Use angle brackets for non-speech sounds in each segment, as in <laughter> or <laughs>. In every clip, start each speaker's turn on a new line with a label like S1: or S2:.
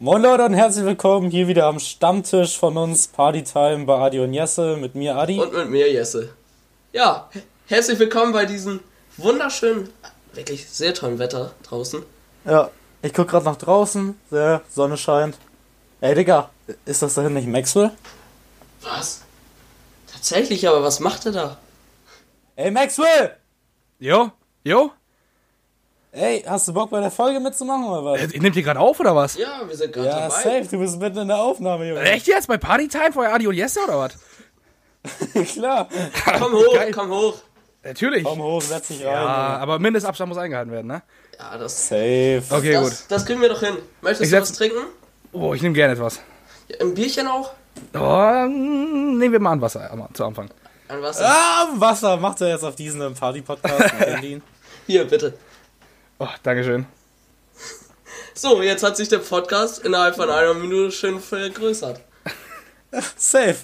S1: Moin Leute und herzlich willkommen hier wieder am Stammtisch von uns Partytime bei Adi und Jesse mit mir Adi.
S2: Und mit mir Jesse. Ja, herzlich willkommen bei diesem wunderschönen, wirklich sehr tollen Wetter draußen.
S1: Ja, ich guck gerade nach draußen, der Sonne scheint. Ey Digga, ist das da hinten nicht Maxwell?
S2: Was? Tatsächlich, aber was macht er da?
S1: Ey Maxwell!
S3: Jo, jo.
S1: Ey, hast du Bock bei der Folge mitzumachen oder was?
S3: Äh, Nehmt ihr gerade auf oder was?
S2: Ja, wir sind gerade
S1: Ja,
S2: dabei.
S1: safe, du bist mitten in der Aufnahme, Junge.
S3: Echt jetzt? Bei Partytime vor Adi und Jesse oder was? <laughs>
S1: Klar.
S2: Komm hoch,
S3: Geil.
S2: komm hoch.
S3: Natürlich.
S1: Komm hoch, setz dich rein.
S3: Ja,
S1: Junge.
S3: aber Mindestabstand muss eingehalten werden, ne?
S2: Ja, das,
S1: Safe.
S3: Okay, gut.
S2: das, das kriegen wir doch hin. Möchtest
S3: Ich
S2: du was trinken?
S3: Oh, ich nehme gerne etwas.
S2: Ja, ein Bierchen auch?
S3: Oh, nehmen wir mal an Wasser zu Anfang.
S2: Ein Wasser?
S1: Ah, Wasser macht er jetzt auf diesen Party-Podcast mit <laughs> Berlin.
S2: Hier, bitte.
S3: Oh, Dankeschön.
S2: So, jetzt hat sich der Podcast innerhalb von einer Minute schön vergrößert. <laughs>
S1: Safe.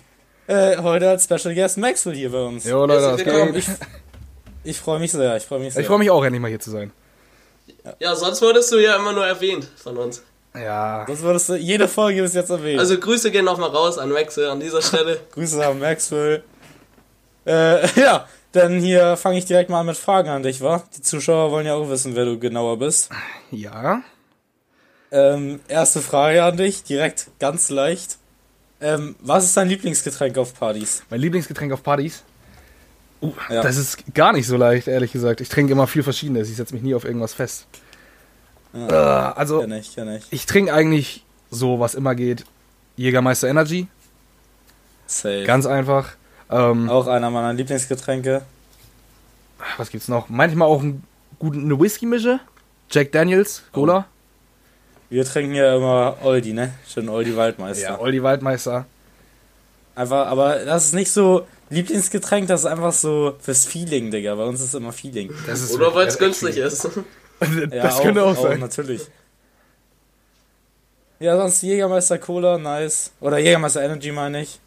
S1: Äh, heute als Special Guest Maxwell hier bei uns.
S3: Jo, Leute,
S2: willkommen.
S3: geht?
S1: Ich, ich freue mich sehr, ich freue mich sehr.
S3: Ich freue mich auch endlich mal hier zu sein.
S2: Ja, sonst wurdest du ja immer nur erwähnt von uns.
S3: Ja.
S1: Das würdest du jede Folge bis jetzt erwähnen.
S2: Also Grüße gehen nochmal raus an Maxel an dieser Stelle.
S1: Grüße an Maxwell. Äh, <laughs> ja, dann hier fange ich direkt mal an mit Fragen an dich, wa? Die Zuschauer wollen ja auch wissen, wer du genauer bist.
S3: Ja.
S1: Ähm, erste Frage an dich, direkt ganz leicht. Ähm, was ist dein Lieblingsgetränk auf Partys?
S3: Mein Lieblingsgetränk auf Partys? Uh,
S1: Ja.
S3: Das ist gar nicht so leicht, ehrlich gesagt. Ich trinke immer viel Verschiedenes. Ich setze mich nie auf irgendwas fest. Äh, also,
S1: Kenn ich, kenn ich.
S3: ich trinke eigentlich so, was immer geht. Jägermeister Energy.
S1: Safe.
S3: Ganz einfach. Ähm,
S1: auch einer meiner Lieblingsgetränke.
S3: was gibt's noch? Manchmal auch einen guten, eine Whisky-Mische. Jack Daniels, Cola.
S1: Wir trinken ja immer Oldie, ne? Schön Oldie Waldmeister.
S3: Ja, Oldie Waldmeister.
S1: Einfach, aber das ist nicht so Lieblingsgetränk, das ist einfach so fürs Feeling, Digga. Bei uns ist immer Feeling.
S3: Das ist
S2: Oder weil es günstig ist. <laughs>
S3: das könnte auch, sein.
S1: natürlich. Ja, sonst Jägermeister Cola, nice. Oder Jägermeister Energy meine ich.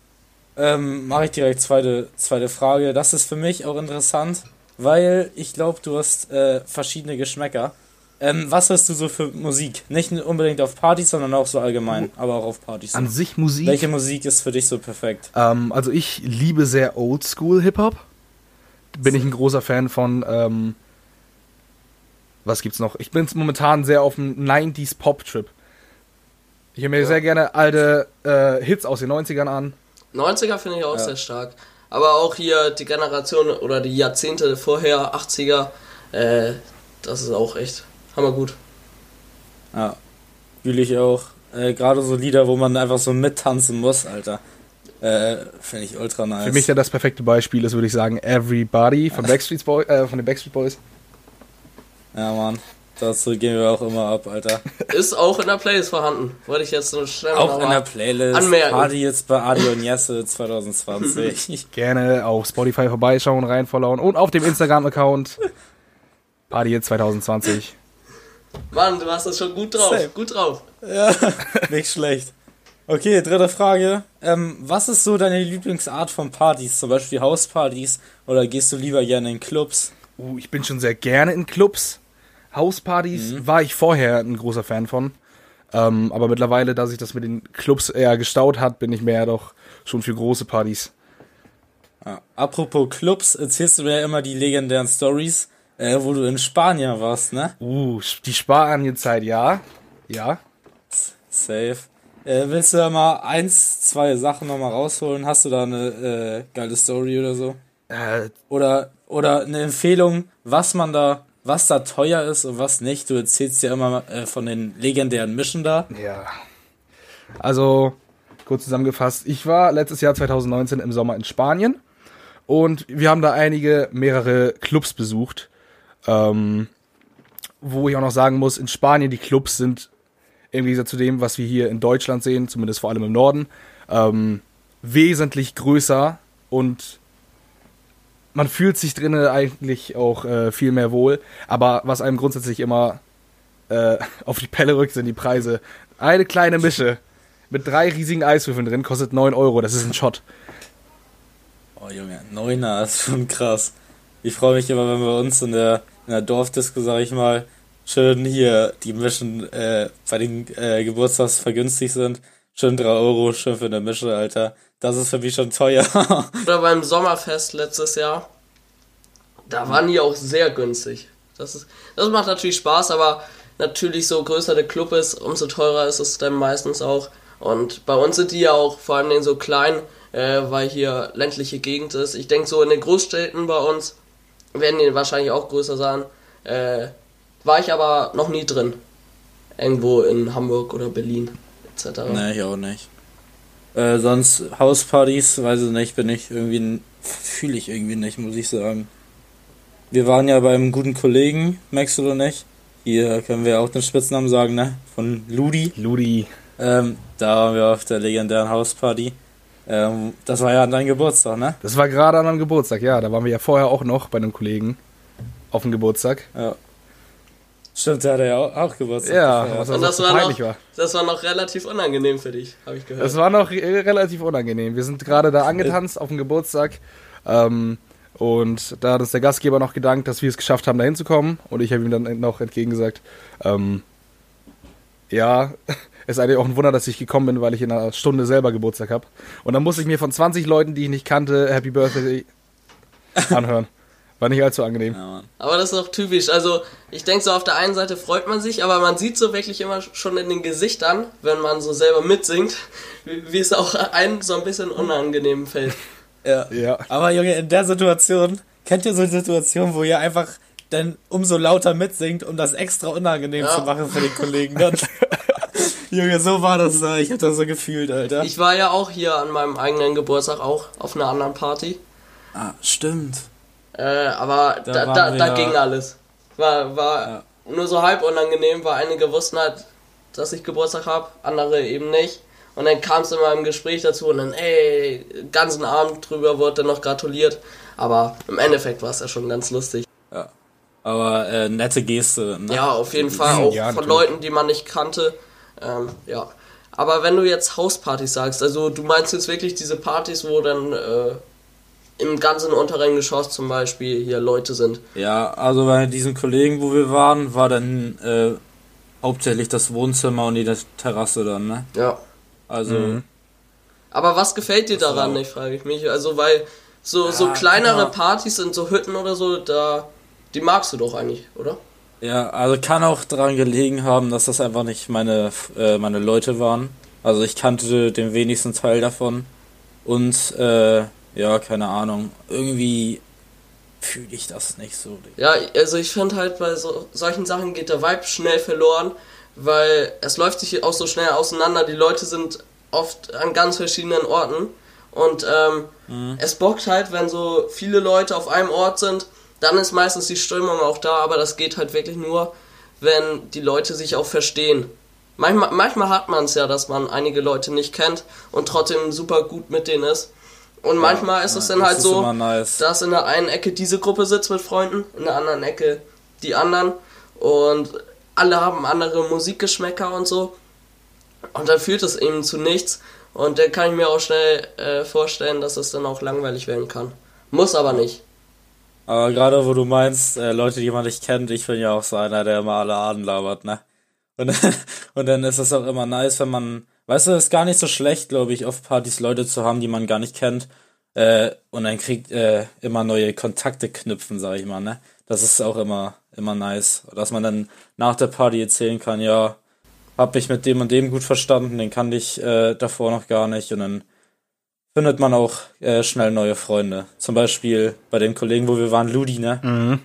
S1: Ähm, Mache ich direkt zweite, zweite Frage. Das ist für mich auch interessant, weil ich glaube, du hast äh, verschiedene Geschmäcker. Ähm, was hörst du so für Musik? Nicht unbedingt auf Partys, sondern auch so allgemein, aber auch auf Partys.
S3: An sich Musik.
S1: Welche Musik ist für dich so perfekt?
S3: Ähm, also ich liebe sehr Oldschool Hip-Hop. Bin ich ein großer Fan von. Ähm, was gibt's noch? Ich bin momentan sehr auf dem 90s Pop-Trip. Ich höre mir sehr gerne alte äh, Hits aus den 90ern an.
S2: 90er finde ich auch
S1: Ja.
S2: sehr stark. Aber auch hier die Generation oder die Jahrzehnte vorher, 80er, äh, das ist auch echt hammergut.
S1: Ja, fühle ich auch. Äh, Gerade so Lieder, wo man einfach so mittanzen muss, Alter. Äh, Finde ich ultra nice.
S3: Für mich ja das perfekte Beispiel ist, würde ich sagen, Everybody von, Backstreet Boy, äh, von den Backstreet Boys.
S1: Ja, Mann. Dazu gehen wir auch immer ab, Alter. <laughs>
S2: Ist auch in der Playlist vorhanden. Wollte ich jetzt so schnell
S1: Auch in der Playlist.
S2: anmerken.
S1: Party jetzt bei Adi und Jesse 2020. <laughs>
S3: Gerne auf Spotify vorbeischauen, reinfollowen und auf dem Instagram-Account Party 2020.
S2: Mann, du hast das schon gut drauf.
S1: Safe.
S2: Gut drauf.
S1: ja, <laughs> nicht schlecht. Okay, dritte Frage. Ähm, was ist so deine Lieblingsart von Partys? Zum Beispiel Hauspartys? Oder gehst du lieber gerne in Clubs?
S3: Uh, ich bin schon sehr gerne in Clubs. Hauspartys war ich vorher ein großer Fan von. Ähm, aber mittlerweile, da sich das mit den Clubs eher gestaut hat, bin ich mehr doch schon für große Partys.
S1: Ja. Apropos Clubs, erzählst du mir ja immer die legendären Stories, äh, wo du in Spanien warst, ne?
S3: Uh, die Sparanienzeit, ja. Ja.
S1: Safe. Äh, willst du da mal eins, zwei Sachen nochmal rausholen? Hast du da eine äh, geile Story oder so?
S3: Äh,
S1: Oder, oder eine Empfehlung, was man da, was da teuer ist und was nicht? Du erzählst ja immer äh, von den legendären Mischen da.
S3: ja. Also, kurz zusammengefasst, ich war letztes Jahr 2019 im Sommer in Spanien und wir haben da einige, mehrere Clubs besucht. Ähm, wo ich auch noch sagen muss, in Spanien die Clubs sind im Gegensatz zu dem, was wir hier in Deutschland sehen, zumindest vor allem im Norden, ähm, wesentlich größer und man fühlt sich drinnen eigentlich auch äh, viel mehr wohl. Aber was einem grundsätzlich immer äh, <laughs> auf die Pelle rückt, sind die Preise. Eine kleine Mische mit drei riesigen Eiswürfeln drin kostet 9 Euro. Das ist ein Shot.
S1: Oh Junge, Neuner ist schon krass. Ich freue mich immer, wenn bei uns in der, in der Dorfdisco, sag ich mal, schön hier die Mischen äh, bei den äh, Geburtstagsvergünstigt sind. Schön 3 Euro, schön für eine Mische, Alter. Das ist für mich schon teuer. <laughs>
S2: Oder beim Sommerfest letztes Jahr. Da waren die auch sehr günstig. Das, ist, das macht natürlich Spaß, aber natürlich so größer der Club ist, umso teurer ist es dann meistens auch. Und bei uns sind die ja auch vor allem so klein, äh, weil hier ländliche Gegend ist. Ich denke so in den Großstädten bei uns werden die wahrscheinlich auch größer sein. Äh, war ich aber noch nie drin. Irgendwo in Hamburg oder Berlin etc.
S1: Nee, ich auch nicht. Äh, sonst Hauspartys, weiß ich nicht, bin ich irgendwie, fühle ich irgendwie nicht, muss ich sagen. Wir waren ja beim guten Kollegen, merkst du nicht? Hier können wir auch den Spitznamen sagen, ne? Von Ludi.
S3: Ludi.
S1: Ähm, da waren wir auf der legendären Hausparty. Ähm, das war ja an deinem Geburtstag, ne?
S3: Das war gerade an meinem Geburtstag, ja. Da waren wir ja vorher auch noch bei einem Kollegen auf dem Geburtstag.
S1: Ja. Stimmt, der hatte ja auch, auch Geburtstag.
S3: Ja,
S1: gefeiert.
S3: was
S2: Und
S3: also
S2: das
S3: so
S2: war, noch,
S3: war.
S2: das war noch relativ unangenehm für dich, habe ich gehört.
S3: Das war noch re- relativ unangenehm. Wir sind gerade da angetanzt auf dem Geburtstag. Ähm, und da hat uns der Gastgeber noch gedankt, dass wir es geschafft haben, da hinzukommen. Und ich habe ihm dann noch entgegengesagt, ähm, ja, <laughs> es ist eigentlich auch ein Wunder, dass ich gekommen bin, weil ich in einer Stunde selber Geburtstag habe. Und dann musste ich mir von 20 Leuten, die ich nicht kannte, Happy Birthday anhören. War nicht allzu angenehm.
S1: Ja.
S2: Aber das ist auch typisch. Also, ich denke so, auf der einen Seite freut man sich, aber man sieht so wirklich immer schon in den Gesichtern, wenn man so selber mitsingt, wie, wie es auch einem so ein bisschen unangenehm fällt.
S1: Ja.
S3: Ja.
S1: Aber Junge, in der Situation, kennt ihr so eine Situation, wo ihr einfach dann umso lauter mitsingt, um das extra unangenehm
S2: Ja.
S1: zu machen für den Kollegen dann? <laughs> Junge, so war das da. Ich hab das so gefühlt, Alter.
S2: Ich war ja auch hier an meinem eigenen Geburtstag auch auf einer anderen Party.
S1: ah, stimmt.
S2: Äh, aber
S1: Da
S2: da, da, da, ging alles. War, war
S1: Ja.
S2: nur so halb unangenehm, weil einige wussten halt, dass ich Geburtstag habe, andere eben nicht. Und dann kam es immer im Gespräch dazu und dann, ey, ganzen Abend drüber wurde dann noch gratuliert. Aber im Endeffekt war es ja schon ganz lustig.
S1: Ja. Aber äh, nette Geste. Ne?
S2: Ja, auf jeden Fall auch
S3: Ja,
S2: von. Leuten, die man nicht kannte. Ähm, ja. Aber wenn du jetzt Hauspartys sagst, also du meinst jetzt wirklich diese Partys, wo dann äh, im ganzen unteren Geschoss zum Beispiel hier Leute sind.
S1: Ja, also bei diesen Kollegen, wo wir waren, war dann äh, hauptsächlich das Wohnzimmer und die Terrasse dann, ne?
S2: Ja.
S1: Also,
S3: Mhm.
S2: Aber was gefällt dir daran, ich frage ich mich. Also weil so, so
S1: Ja,
S2: kleinere
S1: guck mal.
S2: Partys in so Hütten oder so, da die magst du doch eigentlich, oder?
S1: ja, also kann auch daran gelegen haben, dass das einfach nicht meine, äh, meine Leute waren. Also ich kannte den wenigsten Teil davon. Und, äh, ja, keine Ahnung. Irgendwie fühle ich das nicht so.
S2: Ja, also ich finde halt bei so, solchen Sachen geht der Vibe schnell verloren, weil es läuft sich auch so schnell auseinander. Die Leute sind oft an ganz verschiedenen Orten und ähm, es bockt halt, wenn so viele Leute auf einem Ort sind, dann ist meistens die Stimmung auch da, aber das geht halt wirklich nur, wenn die Leute sich auch verstehen. Manchmal, manchmal hat man es ja, dass man einige Leute nicht kennt und trotzdem super gut mit denen ist. Und manchmal ist
S1: ja,
S2: es dann halt
S1: ist
S2: so,
S1: nice.
S2: dass in der einen Ecke diese Gruppe sitzt mit Freunden, in der anderen Ecke die anderen und alle haben andere Musikgeschmäcker und so. Und dann führt es eben zu nichts. Und dann kann ich mir auch schnell äh, vorstellen, dass es dann auch langweilig werden kann. Muss aber nicht.
S1: Aber gerade wo du meinst, äh, Leute, die man nicht kennt, ich bin ja auch so einer, der immer alle anlabert, ne? Und, <laughs> und dann ist es auch immer nice, wenn man, weißt du, es ist gar nicht so schlecht, glaube ich, auf Partys Leute zu haben, die man gar nicht kennt. Äh, und dann kriegt äh, immer neue Kontakte knüpfen, sag ich mal, ne? Das ist auch immer, immer nice. Dass man dann nach der Party erzählen kann, ja, hab mich mit dem und dem gut verstanden, den kannte ich äh, davor noch gar nicht. Und dann findet man auch äh, schnell neue Freunde. Zum Beispiel bei den Kollegen, wo wir waren, Ludi, ne?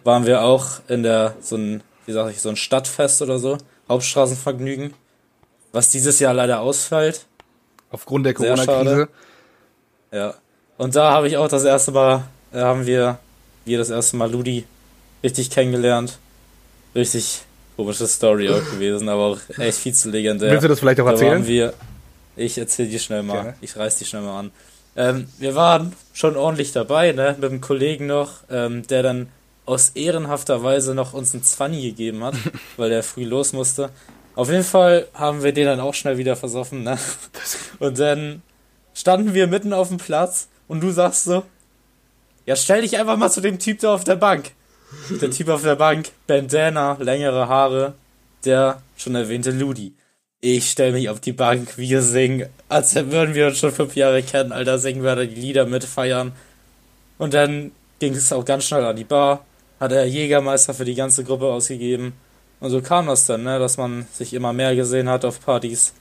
S1: Waren wir auch in der, so ein, wie sag ich, so ein Stadtfest oder so, Hauptstraßenvergnügen, was dieses Jahr leider ausfällt.
S3: Aufgrund der Corona-Krise.
S1: Ja. Und da habe ich auch das erste Mal, äh, haben wir, wir das erste Mal Ludi richtig kennengelernt. Richtig komische Story auch <laughs> gewesen, aber auch echt viel zu legendär.
S3: Willst du das vielleicht auch
S1: Da
S3: erzählen?
S1: wir, ich erzähle die schnell mal.
S3: Gerne.
S1: Ich reiß die schnell mal an. Ähm, wir waren schon ordentlich dabei, ne, mit einem Kollegen noch, ähm, der dann aus ehrenhafter Weise noch uns einen Zwanni gegeben hat, <laughs> weil der früh los musste. Auf jeden Fall haben wir den dann auch schnell wieder versoffen, ne? Und dann standen wir mitten auf dem Platz und du sagst so, ja, stell dich einfach mal zu dem Typ da auf der Bank. Der Typ auf der Bank, Bandana, längere Haare, der schon erwähnte Ludi. Ich stelle mich auf die Bank, wir singen, als würden wir uns schon fünf Jahre kennen, Alter, singen wir da die Lieder mitfeiern. Und dann ging es auch ganz schnell an die Bar, hat er Jägermeister für die ganze Gruppe ausgegeben. Und so kam das dann, ne, dass man sich immer mehr gesehen hat auf Partys.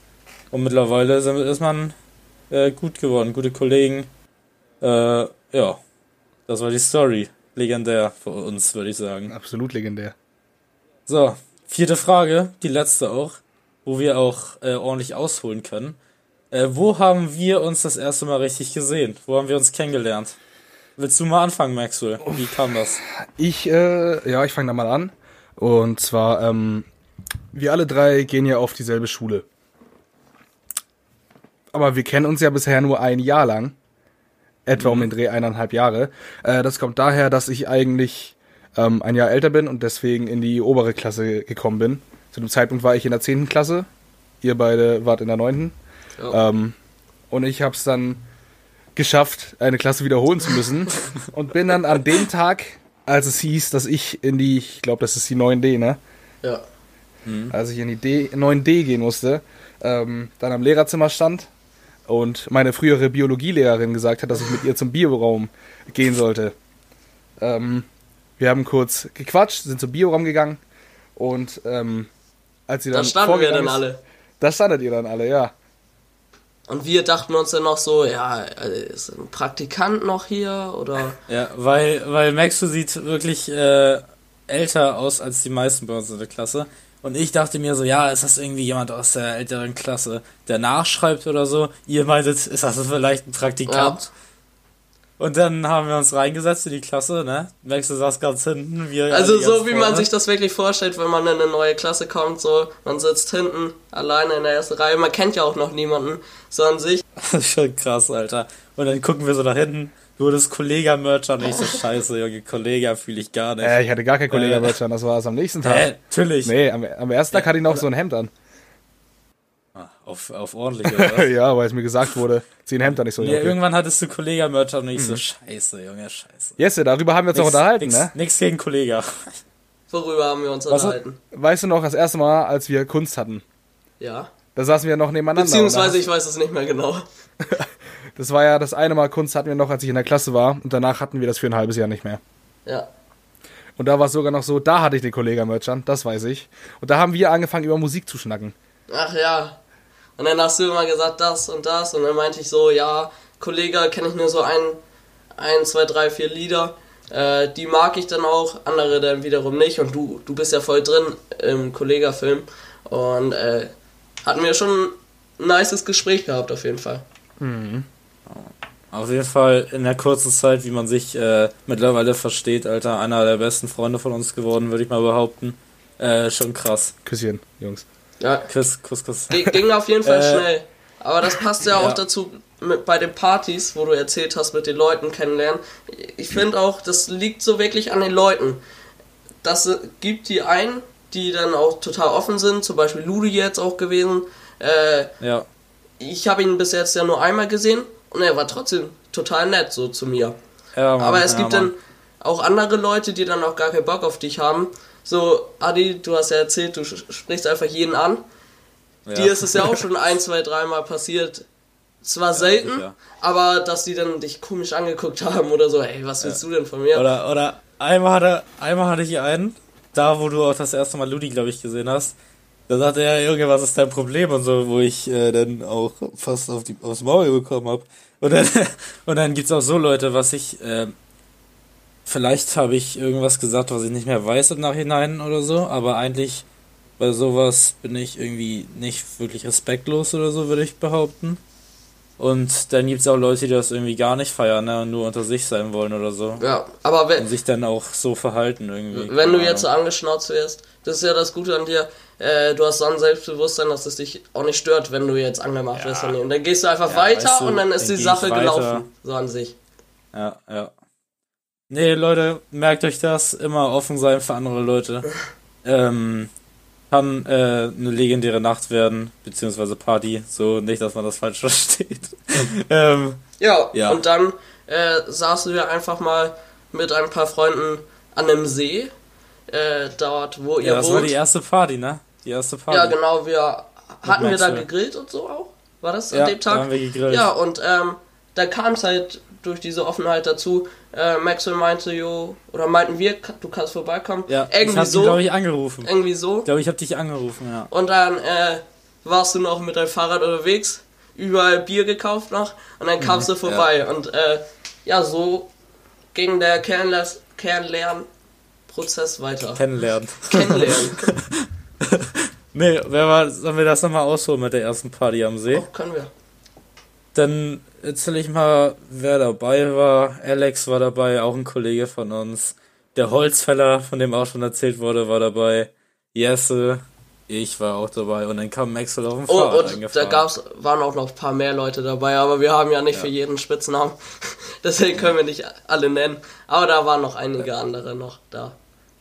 S1: Und mittlerweile ist man äh, gut geworden, gute Kollegen. Äh, ja, das war die Story. Legendär für uns, würde ich sagen.
S3: Absolut legendär.
S1: So, vierte Frage, die letzte auch, wo wir auch äh, ordentlich ausholen können. Äh, wo haben wir uns das erste Mal richtig gesehen? Wo haben wir uns kennengelernt? Willst du mal anfangen, Maxwell? Wie kam das?
S3: Ich, äh, ja, ich fange da mal an. Und zwar, ähm, wir alle drei gehen ja auf dieselbe Schule. Aber wir kennen uns ja bisher nur ein Jahr lang. Etwa um den Dreh eineinhalb Jahre. Äh, das kommt daher, dass ich eigentlich ähm, ein Jahr älter bin und deswegen in die obere Klasse gekommen bin. Zu dem Zeitpunkt war ich in der zehnten Klasse. Ihr beide wart in der neunten.
S2: Ja.
S3: Ähm, und ich habe es dann geschafft, eine Klasse wiederholen zu müssen. <laughs> und bin dann an dem Tag, als es hieß, dass ich in die, ich glaube, das ist die 9D, ne?
S2: Ja.
S3: Als ich in die D, 9D gehen musste, ähm, dann am Lehrerzimmer stand und meine frühere Biologielehrerin gesagt hat, dass ich mit ihr zum Bioraum gehen sollte. Ähm, wir haben kurz gequatscht, sind zum Bioraum gegangen und ähm, als sie dann
S2: Da standen wir dann
S3: ist-
S2: alle.
S3: Da standet ihr dann alle, ja.
S2: Und wir dachten uns dann noch so, ja, äh, ist ein Praktikant noch hier oder
S1: Ja, weil, weil Maxu sieht wirklich äh, älter aus als die meisten bei uns in der Klasse. Und ich dachte mir so, ja, ist das irgendwie jemand aus der älteren Klasse, der nachschreibt oder so? Ihr meintet, ist das vielleicht ein Praktikant? Und dann haben wir uns reingesetzt in die Klasse, ne? Maxu saß ganz hinten. Wir
S2: Also so wie man
S1: vorne.
S2: sich das wirklich vorstellt, wenn man in eine neue Klasse kommt, so man sitzt hinten alleine in der ersten Reihe, man kennt ja auch noch niemanden, so an sich. <laughs>
S1: Das ist schon krass, Alter. Und dann gucken wir so nach hinten, nur das Kollega-Merch und ich so, scheiße, Junge, Kollega fühle ich gar nicht.
S3: Äh, ich hatte gar kein Kollege
S1: Äh.
S3: äh. das war es am nächsten Tag.
S1: Hä? Natürlich.
S3: Nee, am, am ersten Tag hatte ich noch so ein Hemd an.
S1: Auf, auf ordentlich, oder <laughs> was?
S3: ja, weil es mir gesagt wurde, zieh ein Hemd an. Ich so,
S1: Ja,
S3: ja, okay.
S1: irgendwann hattest du Kollega-Merch und ich so, scheiße, Junge, scheiße.
S3: Jesse, darüber haben wir uns auch
S1: Nix-
S3: unterhalten,
S1: nix,
S3: ne?
S1: Nix gegen Kollega.
S2: Worüber haben wir uns
S1: Was-
S2: unterhalten?
S3: Weißt du noch, das erste Mal, als wir Kunst hatten,
S2: Ja.
S3: da saßen wir noch nebeneinander.
S2: Beziehungsweise ich weiß es nicht mehr genau.
S3: da- <laughs> Das war ja das eine Mal Kunst hatten wir noch, als ich in der Klasse war. Und danach hatten wir das für ein halbes Jahr nicht mehr.
S2: Ja.
S3: Und da war es sogar noch so, da hatte ich den Kollegen Merch an, das weiß ich. Und da haben wir angefangen, über Musik zu schnacken.
S2: Ach ja. Und dann hast du immer gesagt, das und das. Und dann meinte ich so, ja, Kollege, kenne ich nur so ein, ein, zwei, drei, vier Lieder. Äh, die mag ich dann auch, andere dann wiederum nicht. Und du, du bist ja voll drin im Kollega-Film. Und äh, hatten wir schon ein nices Gespräch gehabt, auf jeden Fall.
S1: Auf jeden Fall in der kurzen Zeit, wie man sich äh, mittlerweile versteht, Alter, einer der besten Freunde von uns geworden, würde ich mal behaupten. Äh, schon krass.
S3: Küsschen, Jungs.
S2: Ja,
S1: Kuss, Kuss, Kuss.
S2: G- ging auf jeden Fall
S1: Äh,
S2: schnell. Aber das passt ja auch
S1: ja.
S2: dazu mit, bei den Partys, wo du erzählt hast, mit den Leuten kennenlernen. Ich finde auch, das liegt so wirklich an den Leuten. Das gibt die ein, die dann auch total offen sind, zum Beispiel Ludi jetzt auch gewesen. Äh,
S1: Ja.
S2: ich habe ihn bis jetzt ja nur einmal gesehen und er war trotzdem total nett so zu mir.
S1: ja Mann,
S2: Aber es
S1: ja,
S2: gibt
S1: Mann.
S2: dann auch andere Leute, die dann auch gar keinen Bock auf dich haben. So, Adi, du hast ja erzählt, du sprichst einfach jeden an.
S1: ja.
S2: Dir ist es ja auch schon <laughs> ein, zwei, dreimal passiert. Zwar selten,
S1: sicher.
S2: aber dass die dann dich komisch angeguckt haben oder so, ey, was willst du denn von mir?
S1: Oder, oder einmal, hatte, einmal hatte ich einen, da wo du auch das erste Mal Ludi, glaube ich, gesehen hast. Da sagte er, Junge, was ist dein Problem und so, wo ich äh, dann auch fast auf die, aufs Maul bekommen habe. Und dann, <laughs> und dann gibt's auch so Leute, was ich, äh, vielleicht habe ich irgendwas gesagt, was ich nicht mehr weiß im Nachhinein oder so, aber eigentlich bei sowas bin ich irgendwie nicht wirklich respektlos oder so, würde ich behaupten. Und dann gibt's auch Leute, die das irgendwie gar nicht feiern, ne, und nur unter sich sein wollen oder so.
S2: Ja, aber wenn,
S1: Und sich dann auch so verhalten irgendwie.
S2: wenn du jetzt so angeschnauzt wirst, das ist ja das Gute an dir, äh, du hast so ein Selbstbewusstsein, dass es dich auch nicht stört, wenn du jetzt angemacht wirst von ihm. Dann gehst du einfach
S1: Ja,
S2: weiter
S1: weißt du,
S2: und dann ist
S1: dann
S2: die Sache gelaufen, so an sich.
S1: Ja, ja. Nee, Leute, merkt euch das. Immer offen sein für andere Leute. Ähm, kann äh, eine legendäre Nacht werden, beziehungsweise Party. So, nicht, dass man das falsch <laughs> versteht. ähm,
S2: Ja,
S1: Ja.
S2: und dann äh, saßen wir einfach mal mit ein paar Freunden an einem See, äh, dort, wo ihr
S1: Ja, das
S2: wohnt.
S1: war die erste Party, ne? Die erste Party.
S2: Ja, genau, wir hatten wir da gegrillt und so auch. War das
S1: Ja,
S2: an dem Tag?
S1: da haben wir gegrillt.
S2: Ja, und ähm, da kam es halt durch diese Offenheit dazu. Äh, Maxwell meinte, jo, oder meinten wir, du kannst vorbeikommen.
S1: Ja,
S2: irgendwie
S1: hab
S2: so.
S1: dich, glaube ich, angerufen.
S2: irgendwie so.
S1: Ich glaube, ich habe dich angerufen, ja.
S2: Und dann äh, warst du noch mit deinem Fahrrad unterwegs, überall Bier gekauft noch und dann kamst
S1: Mhm,
S2: du vorbei. Und äh, ja, so ging der Kennenlernprozess weiter.
S1: Kennenlernen.
S2: Kennenlernen. <laughs>
S1: Nee, wer war, sollen wir das nochmal ausholen mit der ersten Party am See?
S2: oh, können wir.
S1: Dann erzähle ich mal, wer dabei war. Alex war dabei, auch ein Kollege von uns. Der Holzfäller, von dem auch schon erzählt wurde, war dabei. Jesse, ich war auch dabei. Und dann kam Maxwell auf dem
S2: Oh,
S1: Fahrrad
S2: und da gab's, waren auch noch ein paar mehr Leute dabei, aber wir haben ja nicht für jeden Spitznamen. <laughs> Deswegen können wir nicht alle nennen. Aber da waren noch einige andere noch da.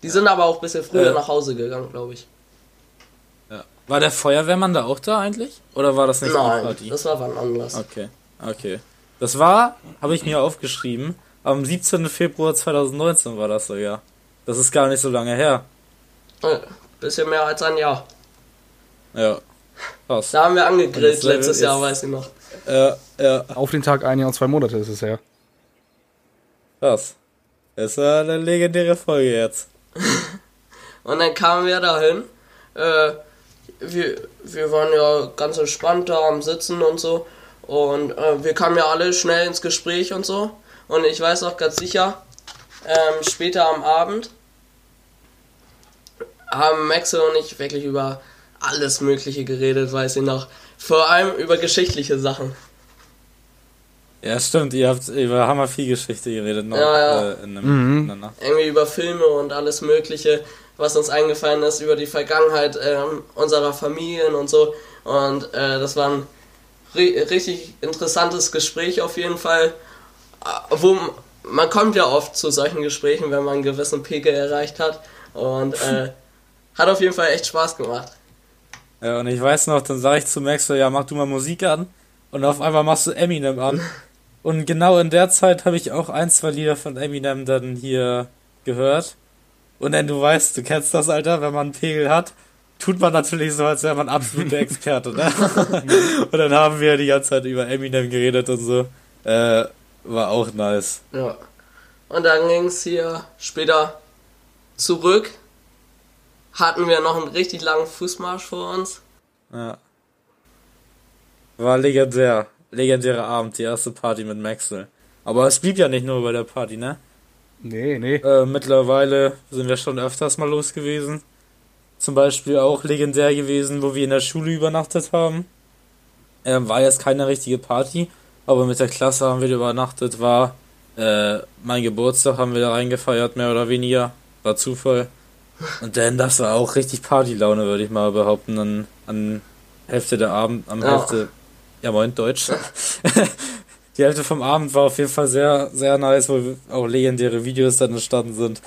S2: Die sind aber auch ein bisschen früher nach Hause gegangen, glaube ich.
S1: ja. War der Feuerwehrmann da auch da eigentlich? Oder war das nicht
S2: Nein,
S1: Party?
S2: das war wann anders.
S1: Okay, okay. Das war, habe ich mir aufgeschrieben, am 17. Februar 2019 war das sogar. Das ist gar nicht so lange her.
S2: Äh, Bisschen mehr als ein Jahr.
S1: Ja. Krass.
S2: Da haben wir angegrillt letztes Jahr,
S1: ist-
S2: weiß ich noch.
S1: Ja, ja,
S3: Auf den Tag ein Jahr und zwei Monate ist es her.
S1: krass. Das war eine legendäre Folge jetzt. <laughs>
S2: Und dann kamen wir dahin. Äh, wir, wir waren ja ganz entspannt da am Sitzen und so. Und äh, wir kamen ja alle schnell ins Gespräch und so. Und ich weiß auch ganz sicher, ähm, später am Abend haben Maxe und ich wirklich über alles Mögliche geredet, weiß ich noch. Vor allem über geschichtliche Sachen.
S1: Ja, stimmt, ihr habt über Hammer viel Geschichte geredet noch
S2: Ja, ja.
S1: Äh, in, einem, in der Nacht.
S2: irgendwie über Filme und alles Mögliche, was uns eingefallen ist, über die Vergangenheit ähm, unserer Familien und so. Und äh, das war ein ri richtig interessantes Gespräch auf jeden Fall. Wo man kommt ja oft zu solchen Gesprächen, wenn man einen gewissen Pegel erreicht hat. Und äh, <laughs> hat auf jeden Fall echt Spaß gemacht.
S1: Ja, und ich weiß noch, dann sage ich zu Maxwell, ja, mach du mal Musik an. Und auf einmal machst du Eminem an. <laughs> Und genau in der Zeit habe ich auch ein, zwei Lieder von Eminem dann hier gehört. Und dann, du weißt, du kennst das, Alter, wenn man einen Pegel hat, tut man natürlich so, als wäre man absoluter <laughs> Experte, ne? und dann haben wir die ganze Zeit über Eminem geredet und so. Äh, war auch nice.
S2: Ja. Und dann ging es hier später zurück. Hatten wir noch einen richtig langen Fußmarsch vor uns.
S1: Ja. War legendär. Legendärer Abend, die erste Party mit Maxwell. Aber es blieb ja nicht nur bei der Party, ne?
S3: Nee, nee.
S1: Äh, mittlerweile sind wir schon öfters mal los gewesen. Zum Beispiel auch legendär gewesen, wo wir in der Schule übernachtet haben. Ähm, war jetzt keine richtige Party, aber mit der Klasse haben wir übernachtet. War äh, mein Geburtstag, haben wir da reingefeiert, mehr oder weniger. War Zufall. Und dann, das war auch richtig Partylaune, würde ich mal behaupten, an, an Hälfte der Abend, am
S2: Ja.
S1: Hälfte, ja moin, Deutsch. <laughs> Die Hälfte vom Abend war auf jeden Fall sehr, sehr nice, wo auch legendäre Videos dann entstanden sind.